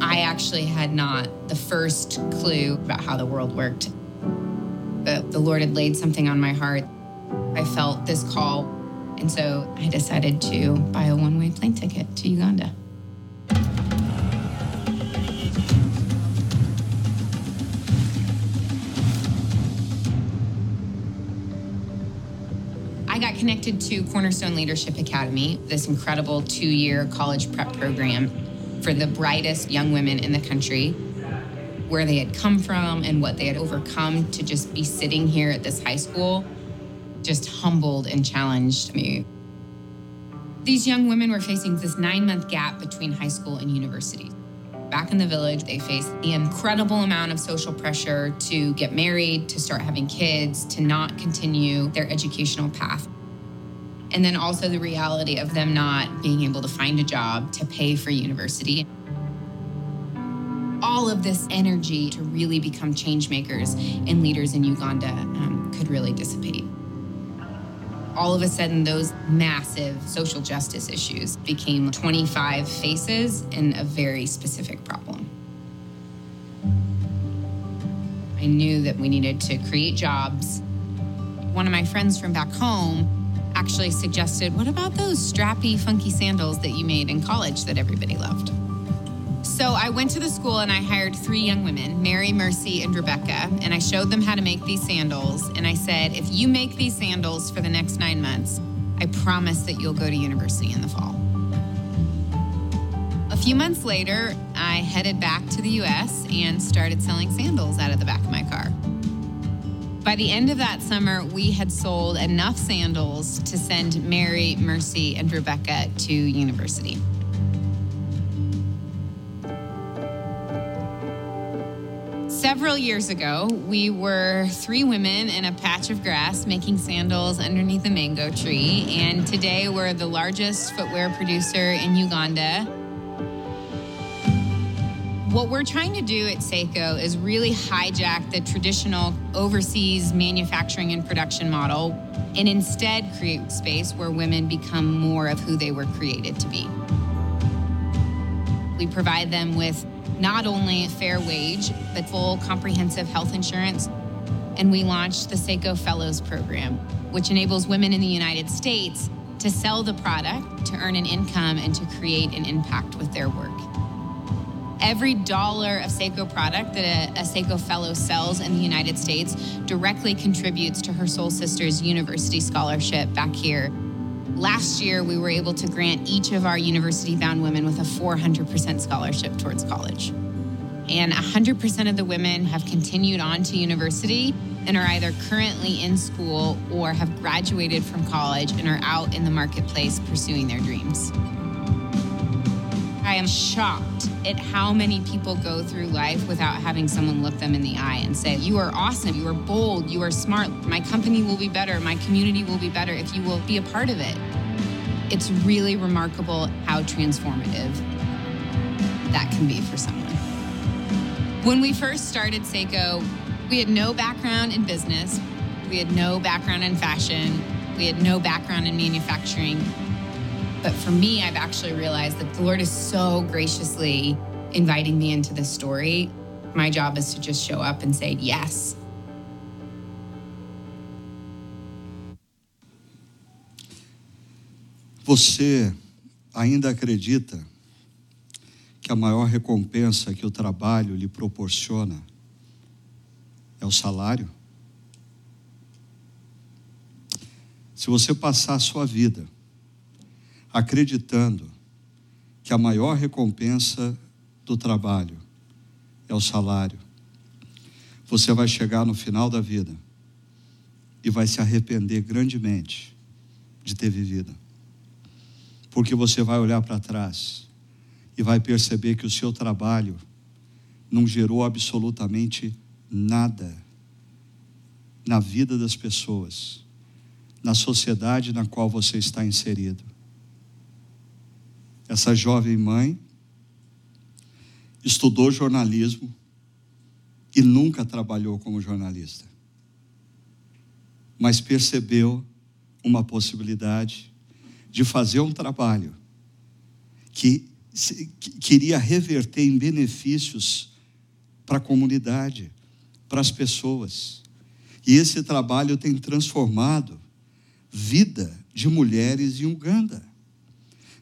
I actually had not the first clue about how the world worked. But the Lord had laid something on my heart. I felt this call. And so I decided to buy a one way plane ticket to Uganda. I got connected to Cornerstone Leadership Academy, this incredible two year college prep program for the brightest young women in the country, where they had come from and what they had overcome to just be sitting here at this high school just humbled and challenged me. These young women were facing this nine month gap between high school and university. Back in the village, they face the incredible amount of social pressure to get married, to start having kids, to not continue their educational path. And then also the reality of them not being able to find a job to pay for university. All of this energy to really become change makers and leaders in Uganda um, could really dissipate all of a sudden those massive social justice issues became 25 faces in a very specific problem. I knew that we needed to create jobs. One of my friends from back home actually suggested, What about those strappy, funky sandals that you made in college that everybody loved? So I went to the school and I hired three young women, Mary, Mercy, and Rebecca, and I showed them how to make these sandals. And I said, if you make these sandals for the next nine months, I promise that you'll go to university in the fall. A few months later, I headed back to the US and started selling sandals out of the back of my car. By the end of that summer, we had sold enough sandals to send Mary, Mercy, and Rebecca to university. Several years ago, we were three women in a patch of grass making sandals underneath a mango tree. And today, we're the largest footwear producer in Uganda. What we're trying to do at Seiko is really hijack the traditional overseas manufacturing and production model and instead create space where women become more of who they were created to be. We provide them with not only a fair wage, but full comprehensive health insurance. And we launched the Seiko Fellows Program, which enables women in the United States to sell the product, to earn an income, and to create an impact with their work. Every dollar of Seiko product that a, a Seiko Fellow sells in the United States directly contributes to her soul sister's university scholarship back here Last year, we were able to grant each of our university bound women with a 400% scholarship towards college. And 100% of the women have continued on to university and are either currently in school or have graduated from college and are out in the marketplace pursuing their dreams. I am shocked at how many people go through life without having someone look them in the eye and say, You are awesome, you are bold, you are smart, my company will be better, my community will be better if you will be a part of it. It's really remarkable how transformative that can be for someone. When we first started Seiko, we had no background in business, we had no background in fashion, we had no background in manufacturing. But for me, I've actually realized that the Lord is so graciously inviting me into this story. My job is to just show up and say yes. Você ainda acredita que a maior recompensa que o trabalho lhe proporciona é o salário? Se você passar a sua vida acreditando que a maior recompensa do trabalho é o salário, você vai chegar no final da vida e vai se arrepender grandemente de ter vivido. Porque você vai olhar para trás e vai perceber que o seu trabalho não gerou absolutamente nada na vida das pessoas, na sociedade na qual você está inserido essa jovem mãe estudou jornalismo e nunca trabalhou como jornalista. Mas percebeu uma possibilidade de fazer um trabalho que, que queria reverter em benefícios para a comunidade, para as pessoas. E esse trabalho tem transformado vida de mulheres em Uganda.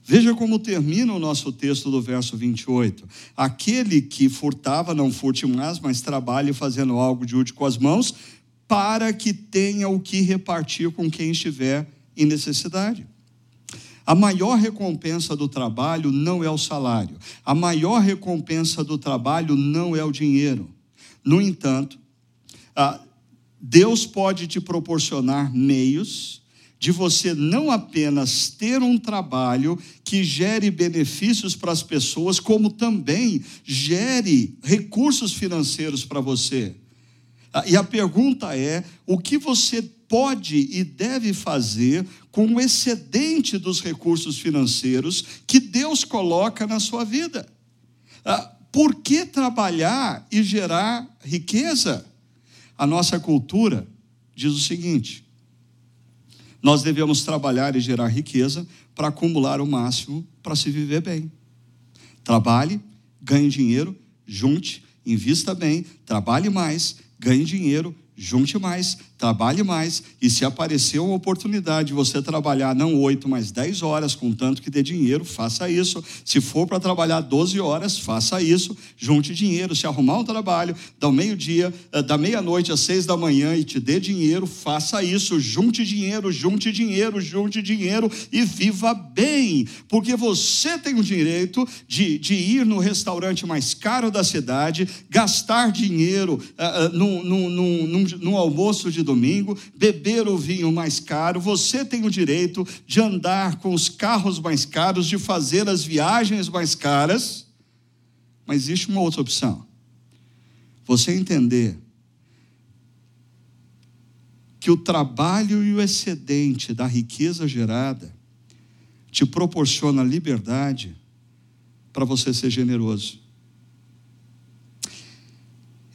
Veja como termina o nosso texto do verso 28. Aquele que furtava, não furte mais, mas trabalhe fazendo algo de útil com as mãos, para que tenha o que repartir com quem estiver em necessidade. A maior recompensa do trabalho não é o salário. A maior recompensa do trabalho não é o dinheiro. No entanto, Deus pode te proporcionar meios de você não apenas ter um trabalho que gere benefícios para as pessoas, como também gere recursos financeiros para você. Ah, e a pergunta é: o que você pode e deve fazer com o excedente dos recursos financeiros que Deus coloca na sua vida? Ah, por que trabalhar e gerar riqueza? A nossa cultura diz o seguinte: nós devemos trabalhar e gerar riqueza para acumular o máximo para se viver bem. Trabalhe, ganhe dinheiro, junte, invista bem, trabalhe mais, ganhe dinheiro, junte mais, trabalhe mais, e se aparecer uma oportunidade de você trabalhar não oito, mas dez horas, com tanto que dê dinheiro, faça isso. Se for para trabalhar 12 horas, faça isso, junte dinheiro. Se arrumar um trabalho da meio-dia, eh, da meia-noite às seis da manhã e te dê dinheiro, faça isso, junte dinheiro, junte dinheiro, junte dinheiro e viva bem, porque você tem o direito de, de ir no restaurante mais caro da cidade, gastar dinheiro uh, uh, num, num, num, num almoço de domingo domingo, beber o vinho mais caro, você tem o direito de andar com os carros mais caros, de fazer as viagens mais caras. Mas existe uma outra opção. Você entender que o trabalho e o excedente da riqueza gerada te proporciona liberdade para você ser generoso.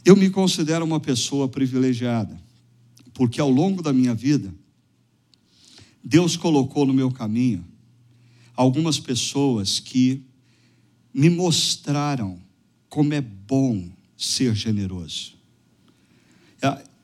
Eu me considero uma pessoa privilegiada porque ao longo da minha vida, Deus colocou no meu caminho algumas pessoas que me mostraram como é bom ser generoso.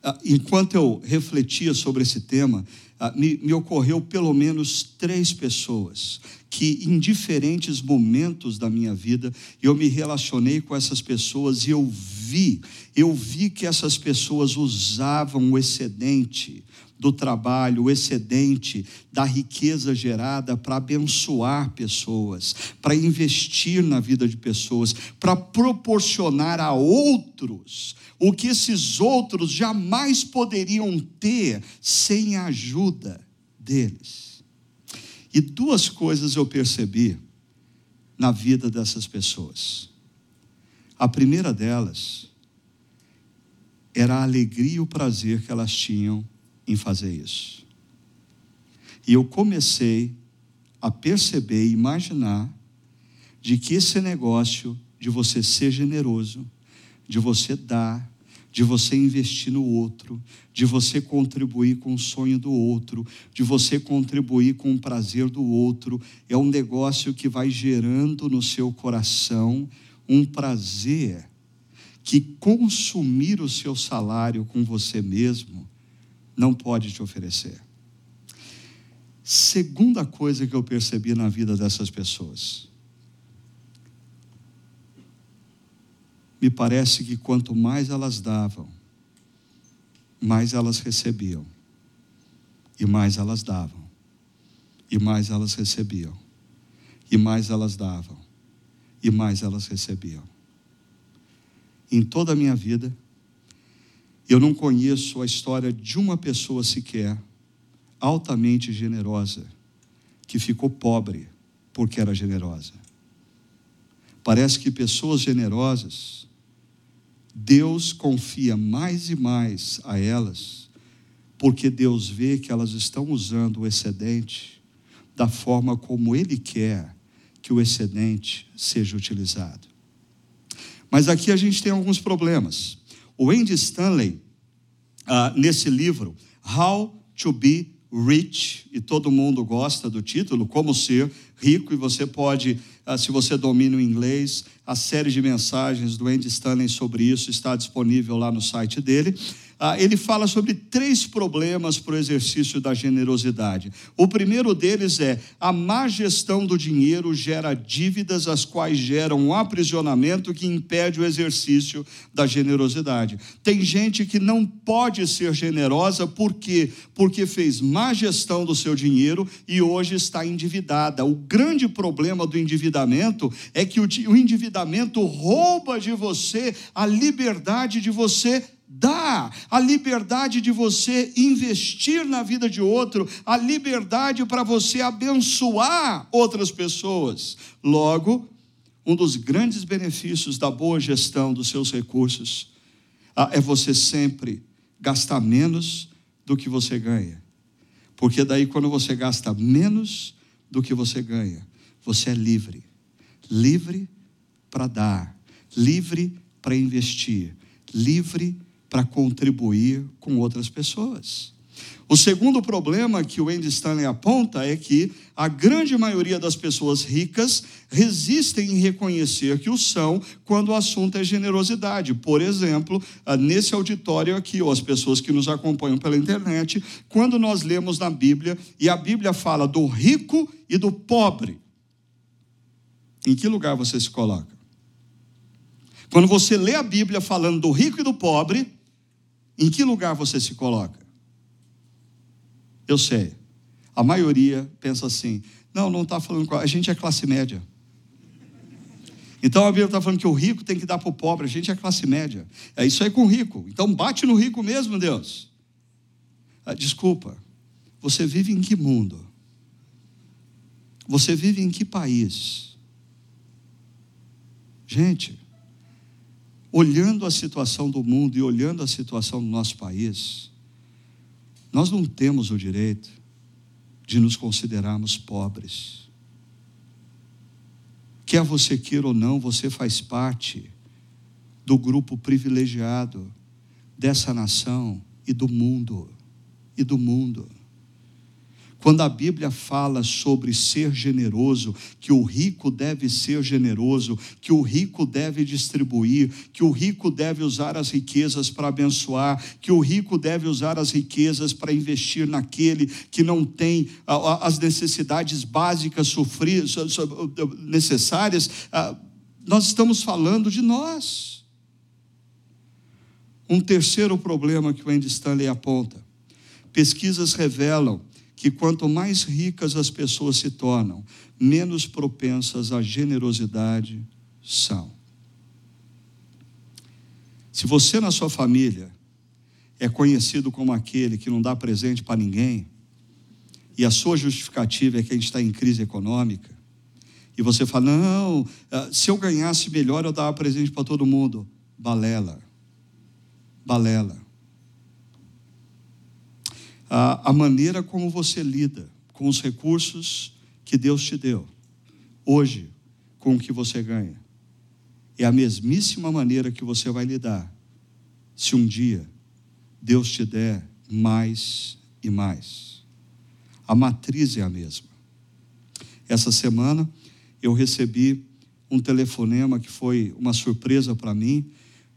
É, enquanto eu refletia sobre esse tema, é, me, me, ocorreu pelo menos três pessoas que, em diferentes momentos da minha vida, eu me relacionei com essas pessoas e eu vi, eu vi que essas pessoas usavam o excedente do trabalho, o excedente da riqueza gerada para abençoar pessoas, para investir na vida de pessoas, para proporcionar a outros o que esses outros jamais poderiam ter sem a ajuda deles. E duas coisas eu percebi na vida dessas pessoas. A primeira delas era a alegria e o prazer que elas tinham em fazer isso. E eu comecei a perceber e imaginar de que esse negócio de você ser generoso, de você dar, de você investir no outro, de você contribuir com o sonho do outro, de você contribuir com o prazer do outro, é um negócio que vai gerando no seu coração um prazer que consumir o seu salário com você mesmo não pode te oferecer. Segunda coisa que eu percebi na vida dessas pessoas me parece que quanto mais elas davam, mais elas recebiam. E mais elas davam. E mais elas recebiam. E mais elas davam. E mais elas recebiam. Em toda a minha vida, eu não conheço a história de uma pessoa sequer altamente generosa que ficou pobre porque era generosa. Parece que pessoas generosas Deus confia mais e mais a elas, porque Deus vê que elas estão usando o excedente da forma como Ele quer que o excedente seja utilizado. Mas aqui a gente tem alguns problemas. O Andy Stanley, uh, nesse livro, How to Be Rich, e todo mundo gosta do título, Como Ser Rico, e você pode, uh, se você domina o inglês, a série de mensagens do Andy Stanley sobre isso está disponível lá no site dele. Ah, ele fala sobre três problemas para o exercício da generosidade. O primeiro deles é a má gestão do dinheiro gera dívidas, as quais geram um aprisionamento que impede o exercício da generosidade. Tem gente que não pode ser generosa por quê? Porque fez má gestão do seu dinheiro e hoje está endividada. O grande problema do endividamento é que o endividamento rouba de você a liberdade de você dar, a liberdade de você investir na vida de outro, a liberdade para você abençoar outras pessoas. Logo, um dos grandes benefícios da boa gestão dos seus recursos ah, é você sempre gastar menos do que você ganha. Porque daí, quando você gasta menos do que você ganha, você é livre. Livre para dar, livre para investir, livre para contribuir com outras pessoas. O segundo problema que o Andy Stanley aponta é que a grande maioria das pessoas ricas resistem em reconhecer que o são quando o assunto é generosidade. Por exemplo, ah, nesse auditório aqui, ou as pessoas que nos acompanham pela internet, quando nós lemos na Bíblia e a Bíblia fala do rico e do pobre, em que lugar você se coloca? Quando você lê a Bíblia falando do rico e do pobre, em que lugar você se coloca? Eu sei. A maioria pensa assim: não, não está falando com a gente é classe média. Então a Bíblia está falando que o rico tem que dar para o pobre, a gente é classe média. É isso aí com o rico. Então bate no rico mesmo, Deus. Ah, desculpa, você vive em que mundo? Você vive em que país? Gente, olhando a situação do mundo e olhando a situação do nosso país, nós não temos o direito de nos considerarmos pobres. Quer você queira ou não, você faz parte do grupo privilegiado dessa nação e do mundo. E do mundo. Quando a Bíblia fala sobre ser generoso, que o rico deve ser generoso, que o rico deve distribuir, que o rico deve usar as riquezas para abençoar, que o rico deve usar as riquezas para investir naquele que não tem as necessidades básicas necessárias, nós estamos falando de nós. Um terceiro problema que o Andy Stanley aponta: pesquisas revelam que quanto mais ricas as pessoas se tornam, menos propensas à generosidade são. Se você na sua família é conhecido como aquele que não dá presente para ninguém, e a sua justificativa é que a gente está em crise econômica, e você fala: não, ah, se eu ganhasse melhor, eu dava presente para todo mundo. Balela. Balela a, a maneira como você lida com os recursos que Deus te deu, hoje, com o que você ganha, é a mesmíssima maneira que você vai lidar se um dia Deus te der mais e mais. A matriz é a mesma. Essa semana eu recebi um telefonema que foi uma surpresa para mim,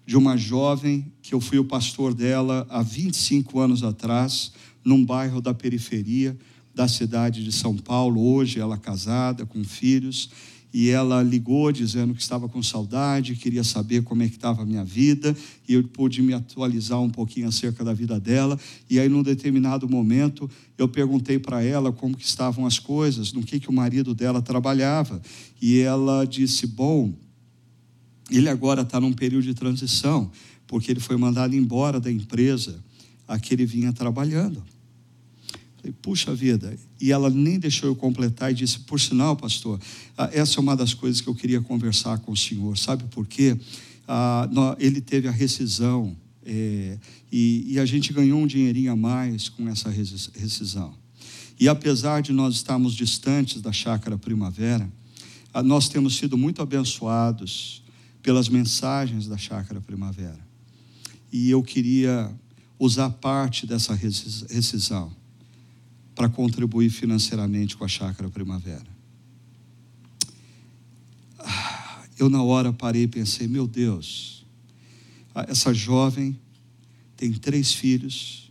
de uma jovem que eu fui o pastor dela há 25 anos atrás, num bairro da periferia da cidade de São Paulo. Hoje ela casada, com filhos, e ela ligou dizendo que estava com saudade, queria saber como é que estava a minha vida, e eu pude me atualizar um pouquinho acerca da vida dela, e aí num determinado momento eu perguntei para ela como que estavam as coisas, no que que o marido dela trabalhava, e ela disse, bom, ele agora está num período de transição, porque ele foi mandado embora da empresa a que ele vinha trabalhando. Falei, puxa vida. E ela nem deixou eu completar e disse: Por sinal, pastor, ah, essa é uma das coisas que eu queria conversar com o senhor. Sabe por quê? Ah, ele teve a rescisão é, e, e a gente ganhou um dinheirinho a mais com essa rescisão. E apesar de nós estarmos distantes da chácara primavera, ah, nós temos sido muito abençoados pelas mensagens da chácara primavera. E eu queria usar parte dessa rescisão para contribuir financeiramente com a chácara primavera. Eu, na hora, parei e pensei: meu Deus, essa jovem tem três filhos,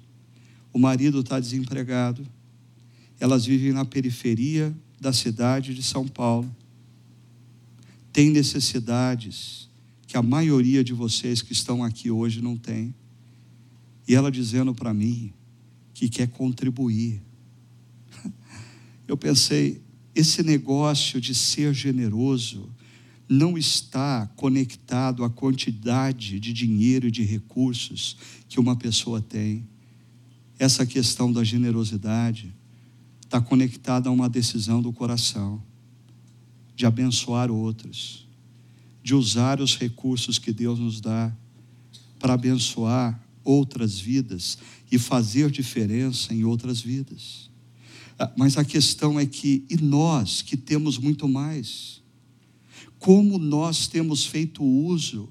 o marido está desempregado, elas vivem na periferia da cidade de São Paulo, tem necessidades que a maioria de vocês que estão aqui hoje não tem. E ela dizendo para mim que quer contribuir (laughs) eu pensei, esse negócio de ser generoso não está conectado à quantidade de dinheiro e de recursos que uma pessoa tem. Essa questão da generosidade está conectada a uma decisão do coração de abençoar outros, de usar os recursos que Deus nos dá para abençoar outras vidas e fazer diferença em outras vidas. Ah, mas a questão é que, e nós que temos muito mais? Como nós temos feito uso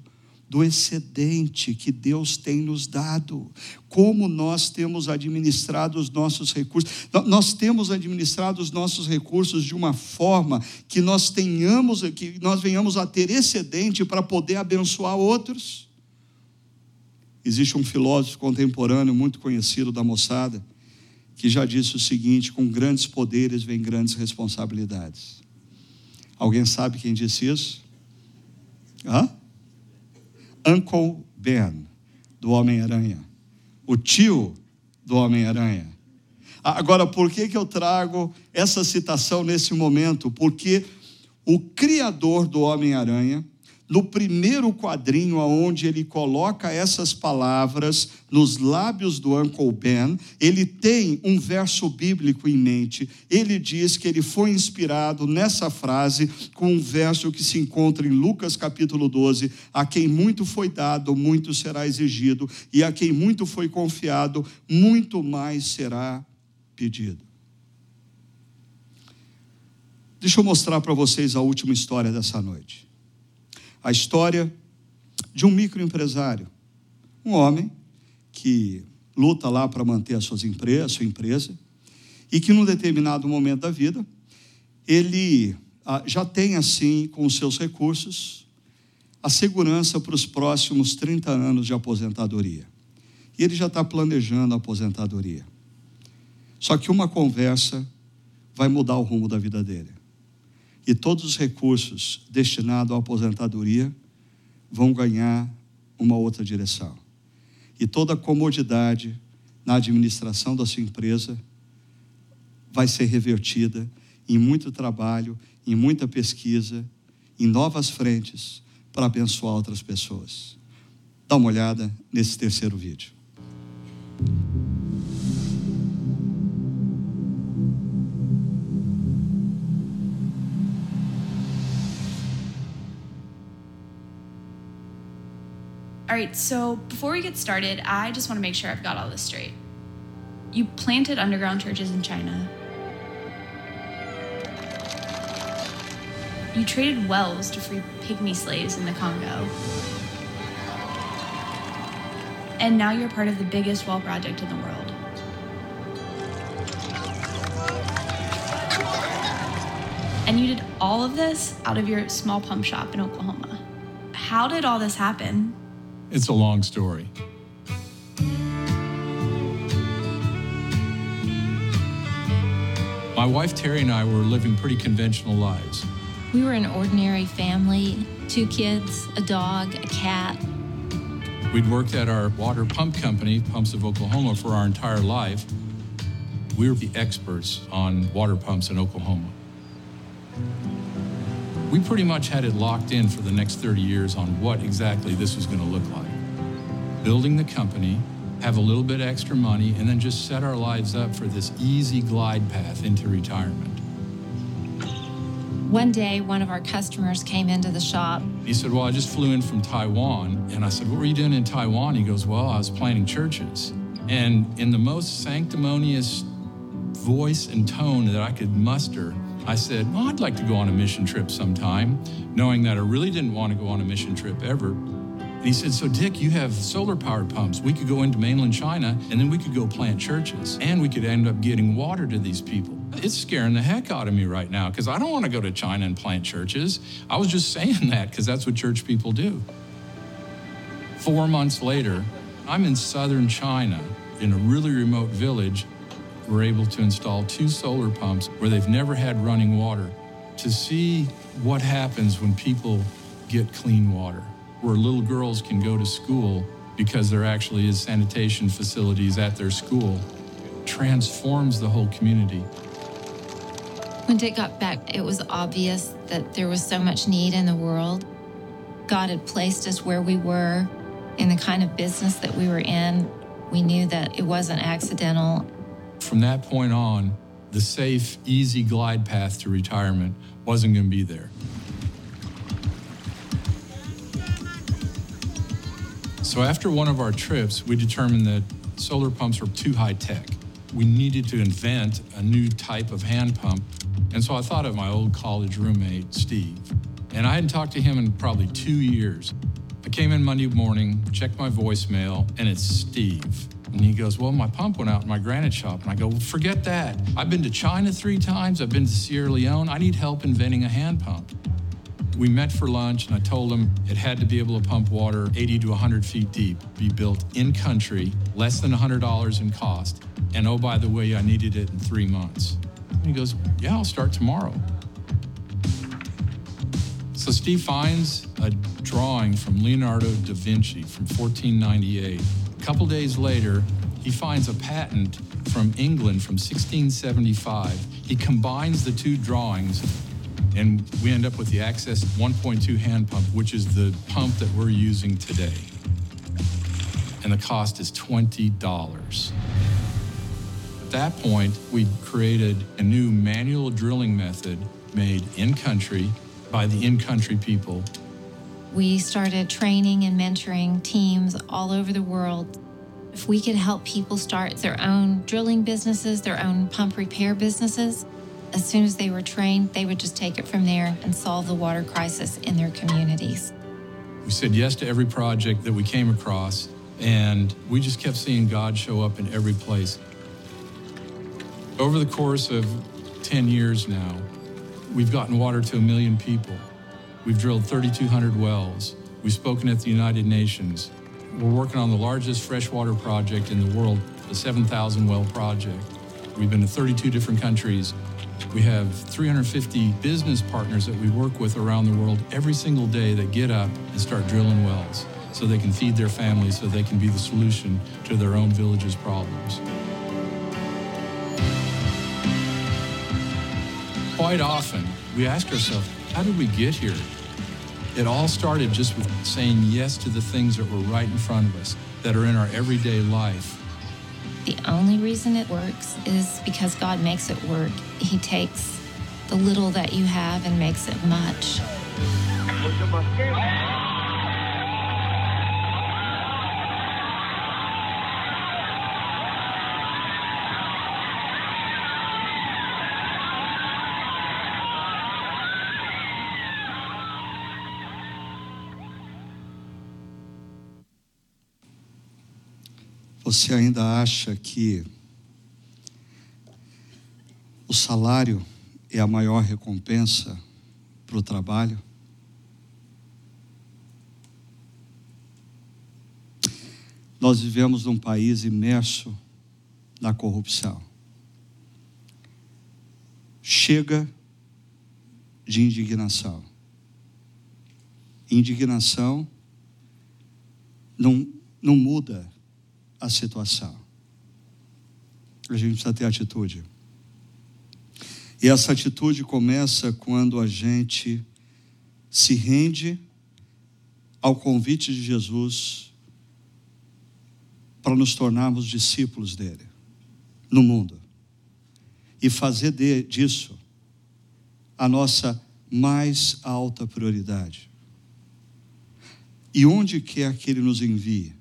do excedente que Deus tem nos dado, como nós temos administrado os nossos recursos. Nós temos administrado os nossos recursos de uma forma que nós tenhamos, que nós venhamos a ter excedente para poder abençoar outros. Existe um filósofo contemporâneo muito conhecido da moçada que já disse o seguinte: com grandes poderes vem grandes responsabilidades. Alguém sabe quem disse isso? Hã? Uncle Ben, do Homem-Aranha. O tio do Homem-Aranha. Agora, por que, que eu trago essa citação nesse momento? Porque o criador do Homem-Aranha no primeiro quadrinho, onde ele coloca essas palavras nos lábios do Uncle Ben, ele tem um verso bíblico em mente. Ele diz que ele foi inspirado nessa frase com um verso que se encontra em Lucas capítulo 12: A quem muito foi dado, muito será exigido, e a quem muito foi confiado, muito mais será pedido. Deixa eu mostrar para vocês a última história dessa noite a história de um microempresário, um homem que luta lá para manter a, suas empresas, a sua empresa, e que num determinado momento da vida, ele ah, já tem assim, com os seus recursos, a segurança para os próximos 30 anos de aposentadoria. E ele já está planejando a aposentadoria. Só que uma conversa vai mudar o rumo da vida dele e todos os recursos destinados à aposentadoria vão ganhar uma outra direção. E toda a comodidade na administração da sua empresa vai ser revertida em muito trabalho, em muita pesquisa, em novas frentes para abençoar outras pessoas. Dá uma olhada nesse terceiro vídeo. Right, so before we get started, I just want to make sure I've got all this straight. You planted underground churches in China. You traded wells to free pygmy slaves in the Congo. And now you're part of the biggest well project in the world. And you did all of this out of your small pump shop in Oklahoma. How did all this happen? It's a long story. My wife Terry and I were living pretty conventional lives. We were an ordinary family two kids, a dog, a cat. We'd worked at our water pump company, Pumps of Oklahoma, for our entire life. We were the experts on water pumps in Oklahoma. We pretty much had it locked in for the next 30 years on what exactly this was going to look like. Building the company, have a little bit extra money, and then just set our lives up for this easy glide path into retirement. One day, one of our customers came into the shop. He said, Well, I just flew in from Taiwan. And I said, What were you doing in Taiwan? He goes, Well, I was planting churches. And in the most sanctimonious voice and tone that I could muster, I said, Well, I'd like to go on a mission trip sometime, knowing that I really didn't want to go on a mission trip ever. And he said, So, Dick, you have solar powered pumps. We could go into mainland China and then we could go plant churches and we could end up getting water to these people. It's scaring the heck out of me right now because I don't want to go to China and plant churches. I was just (laughs) saying that because that's what church people do. Four months later, I'm in southern China in a really remote village. We're able to install two solar pumps where they've never had running water to see what happens when people get clean water, where little girls can go to school because there actually is sanitation facilities at their school, transforms the whole community. When Dick got back, it was obvious that there was so much need in the world. God had placed us where we were in the kind of business that we were in. We knew that it wasn't accidental. From that point on, the safe, easy glide path to retirement wasn't going to be there. So after one of our trips, we determined that solar pumps were too high tech. We needed to invent a new type of hand pump. And so I thought of my old college roommate, Steve. And I hadn't talked to him in probably two years. I came in Monday morning, checked my voicemail, and it's Steve. And he goes, Well, my pump went out in my granite shop. And I go, Well, forget that. I've been to China three times. I've been to Sierra Leone. I need help inventing a hand pump. We met for lunch, and I told him it had to be able to pump water 80 to 100 feet deep, be built in country, less than $100 in cost. And oh, by the way, I needed it in three months. And he goes, Yeah, I'll start tomorrow. So Steve finds a drawing from Leonardo da Vinci from 1498. Couple days later, he finds a patent from England from 1675. He combines the two drawings, and we end up with the Access 1.2 hand pump, which is the pump that we're using today. And the cost is $20. At that point, we created a new manual drilling method made in country by the in country people. We started training and mentoring teams all over the world. If we could help people start their own drilling businesses, their own pump repair businesses, as soon as they were trained, they would just take it from there and solve the water crisis in their communities. We said yes to every project that we came across, and we just kept seeing God show up in every place. Over the course of 10 years now, we've gotten water to a million people. We've drilled 3,200 wells. We've spoken at the United Nations. We're working on the largest freshwater project in the world, the 7,000 well project. We've been to 32 different countries. We have 350 business partners that we work with around the world every single day that get up and start drilling wells so they can feed their families, so they can be the solution to their own village's problems. Quite often, we ask ourselves, how did we get here? It all started just with saying yes to the things that were right in front of us, that are in our everyday life. The only reason it works is because God makes it work. He takes the little that you have and makes it much. Você ainda acha que o salário é a maior recompensa para o trabalho? Nós vivemos num país imerso na corrupção. Chega de indignação. Indignação não, não muda a situação. A gente precisa ter atitude. E essa atitude começa quando a gente se rende ao convite de Jesus para nos tornarmos discípulos dele no mundo e fazer de, disso a nossa mais alta prioridade. E onde quer que ele nos envie,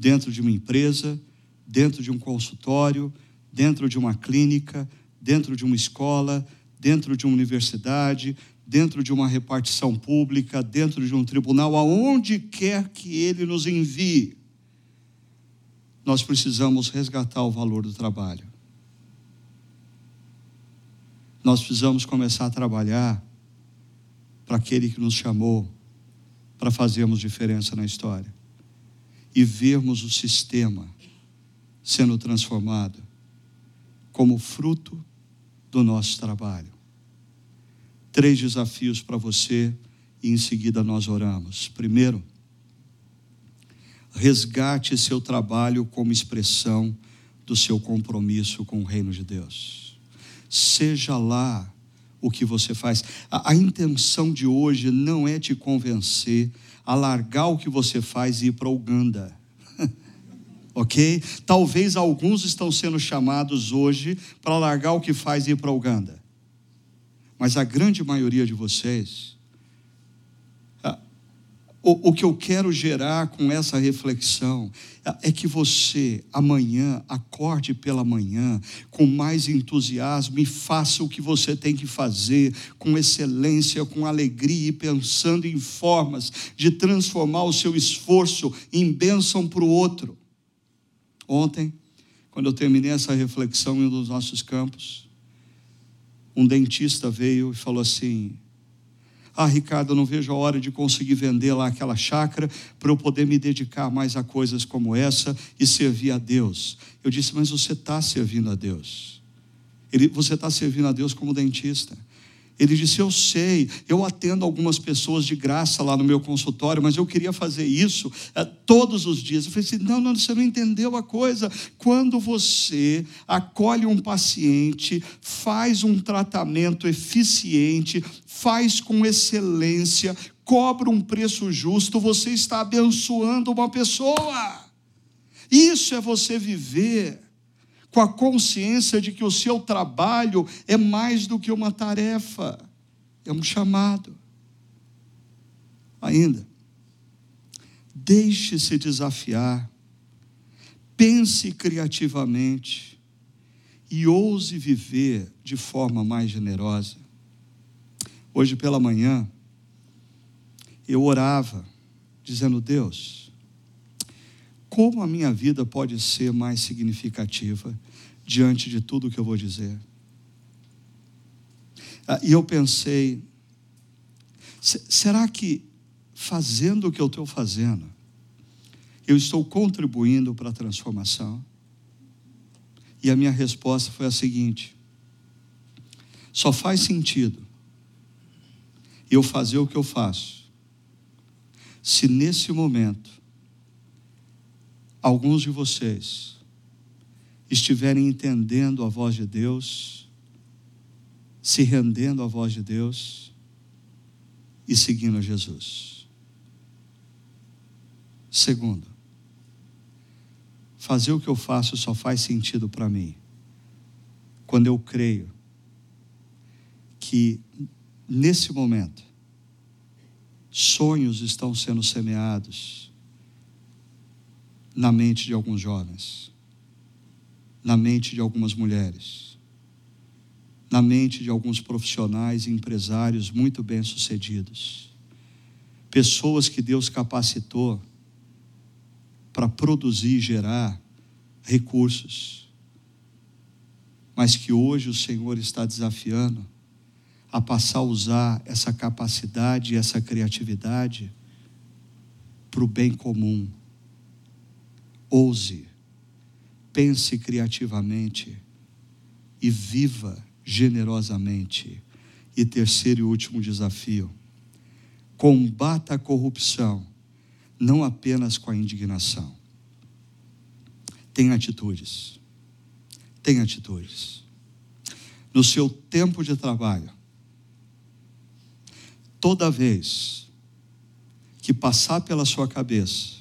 dentro de uma empresa, dentro de um consultório, dentro de uma clínica, dentro de uma escola, dentro de uma universidade, dentro de uma repartição pública, dentro de um tribunal, aonde quer que ele nos envie, nós precisamos resgatar o valor do trabalho. Nós precisamos começar a trabalhar para aquele que nos chamou para fazermos diferença na história e vermos o sistema sendo transformado como fruto do nosso trabalho. Três desafios para você e em seguida nós oramos. Primeiro, resgate seu trabalho como expressão do seu compromisso com o reino de Deus. seja lá o que você faz. A, a, intenção de hoje não é te convencer a largar o que você faz e ir para Uganda. (laughs) ok? Talvez alguns estão sendo chamados hoje para largar o que faz e ir para Uganda. Mas a grande maioria de vocês o, o que eu quero gerar com essa reflexão é que você, amanhã, acorde pela manhã com mais entusiasmo e faça o que você tem que fazer com excelência, com alegria e pensando em formas de transformar o seu esforço em bênção para o outro. Ontem, quando eu terminei essa reflexão em um dos nossos campos, um dentista veio e falou assim: ah, Ricardo, eu não vejo a hora de conseguir vender lá aquela chácara para eu poder me dedicar mais a coisas como essa e servir a Deus. Eu disse, mas você está servindo a Deus. Ele, você está servindo a Deus como dentista. Ele disse: Eu sei, eu atendo algumas pessoas de graça lá no meu consultório, mas eu queria fazer isso é, todos os dias. Eu falei assim: Não, não, você não entendeu a coisa. Quando você acolhe um paciente, faz um tratamento eficiente, faz com excelência, cobra um preço justo, você está abençoando uma pessoa. Isso é você viver com a consciência de que o seu trabalho é mais do que uma tarefa, é um chamado. Ainda, deixe-se desafiar, pense criativamente e ouse viver de forma mais generosa. Hoje pela manhã, eu orava, dizendo: Deus, como a minha vida pode ser mais significativa diante de tudo que eu vou dizer? Ah, e eu pensei, será que fazendo o que eu estou fazendo, eu estou contribuindo para a transformação? E a minha resposta foi a seguinte: só faz sentido eu fazer o que eu faço, se nesse momento alguns de vocês estiverem entendendo a voz de Deus, se rendendo à voz de Deus e seguindo a Jesus. Segundo, fazer o que eu faço só faz sentido para mim quando eu creio que nesse momento sonhos estão sendo semeados na mente de alguns jovens, na mente de algumas mulheres, na mente de alguns profissionais e empresários muito bem-sucedidos. Pessoas que Deus capacitou para produzir e gerar recursos, mas que hoje o Senhor está desafiando a passar a usar essa capacidade e essa criatividade para o bem comum Ouse, pense criativamente e viva generosamente. E terceiro e último desafio: combata a corrupção, não apenas com a indignação. Tem atitudes. Tem atitudes. No seu tempo de trabalho, toda vez que passar pela sua cabeça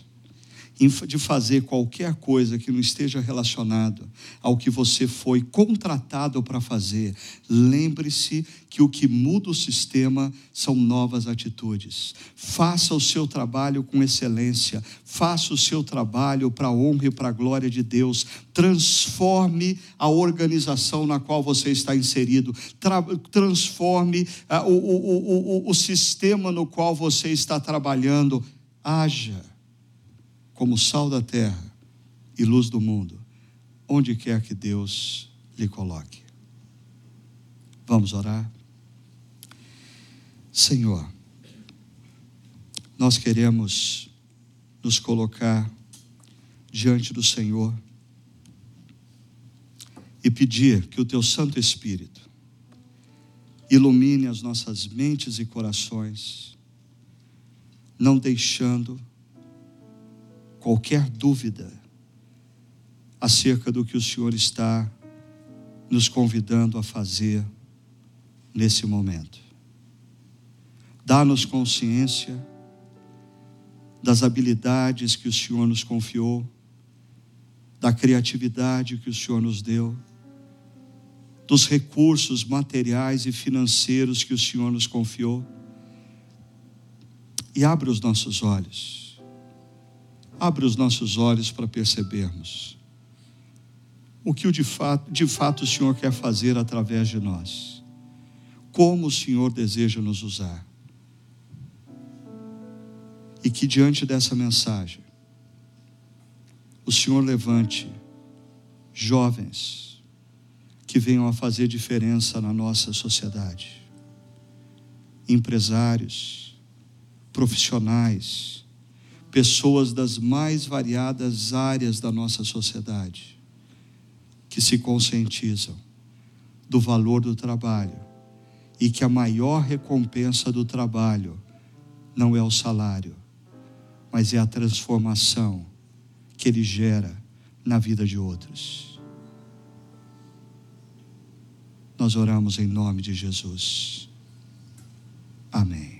de fazer qualquer coisa que não esteja relacionado ao que você foi contratado para fazer, lembre-se que o que muda o sistema são novas atitudes. Faça o seu trabalho com excelência, faça o seu trabalho para a honra e para a glória de Deus. Transforme a organização na qual você está inserido, Tra transforme uh, o, o, o, o sistema no qual você está trabalhando. Haja como sal da terra e luz do mundo, onde quer que Deus lhe coloque. Vamos orar? Senhor, nós queremos nos colocar diante do Senhor e pedir que o Teu Santo Espírito ilumine as nossas mentes e corações, não deixando qualquer dúvida acerca do que o Senhor está nos convidando a fazer nesse momento. Dá-nos consciência das habilidades que o Senhor nos confiou, da criatividade que o Senhor nos deu, dos recursos materiais e financeiros que o Senhor nos confiou. E abra os nossos olhos. Abra os nossos olhos para percebermos o que de fato, de fato o Senhor quer fazer através de nós. Como o Senhor deseja nos usar. E que diante dessa mensagem, o Senhor levante jovens que venham a fazer diferença na nossa sociedade. Empresários, profissionais, pessoas das mais variadas áreas da nossa sociedade que se conscientizam do valor do trabalho e que a maior recompensa do trabalho não é o salário, mas é a transformação que ele gera na vida de outros. Nós oramos em nome de Jesus. Amém.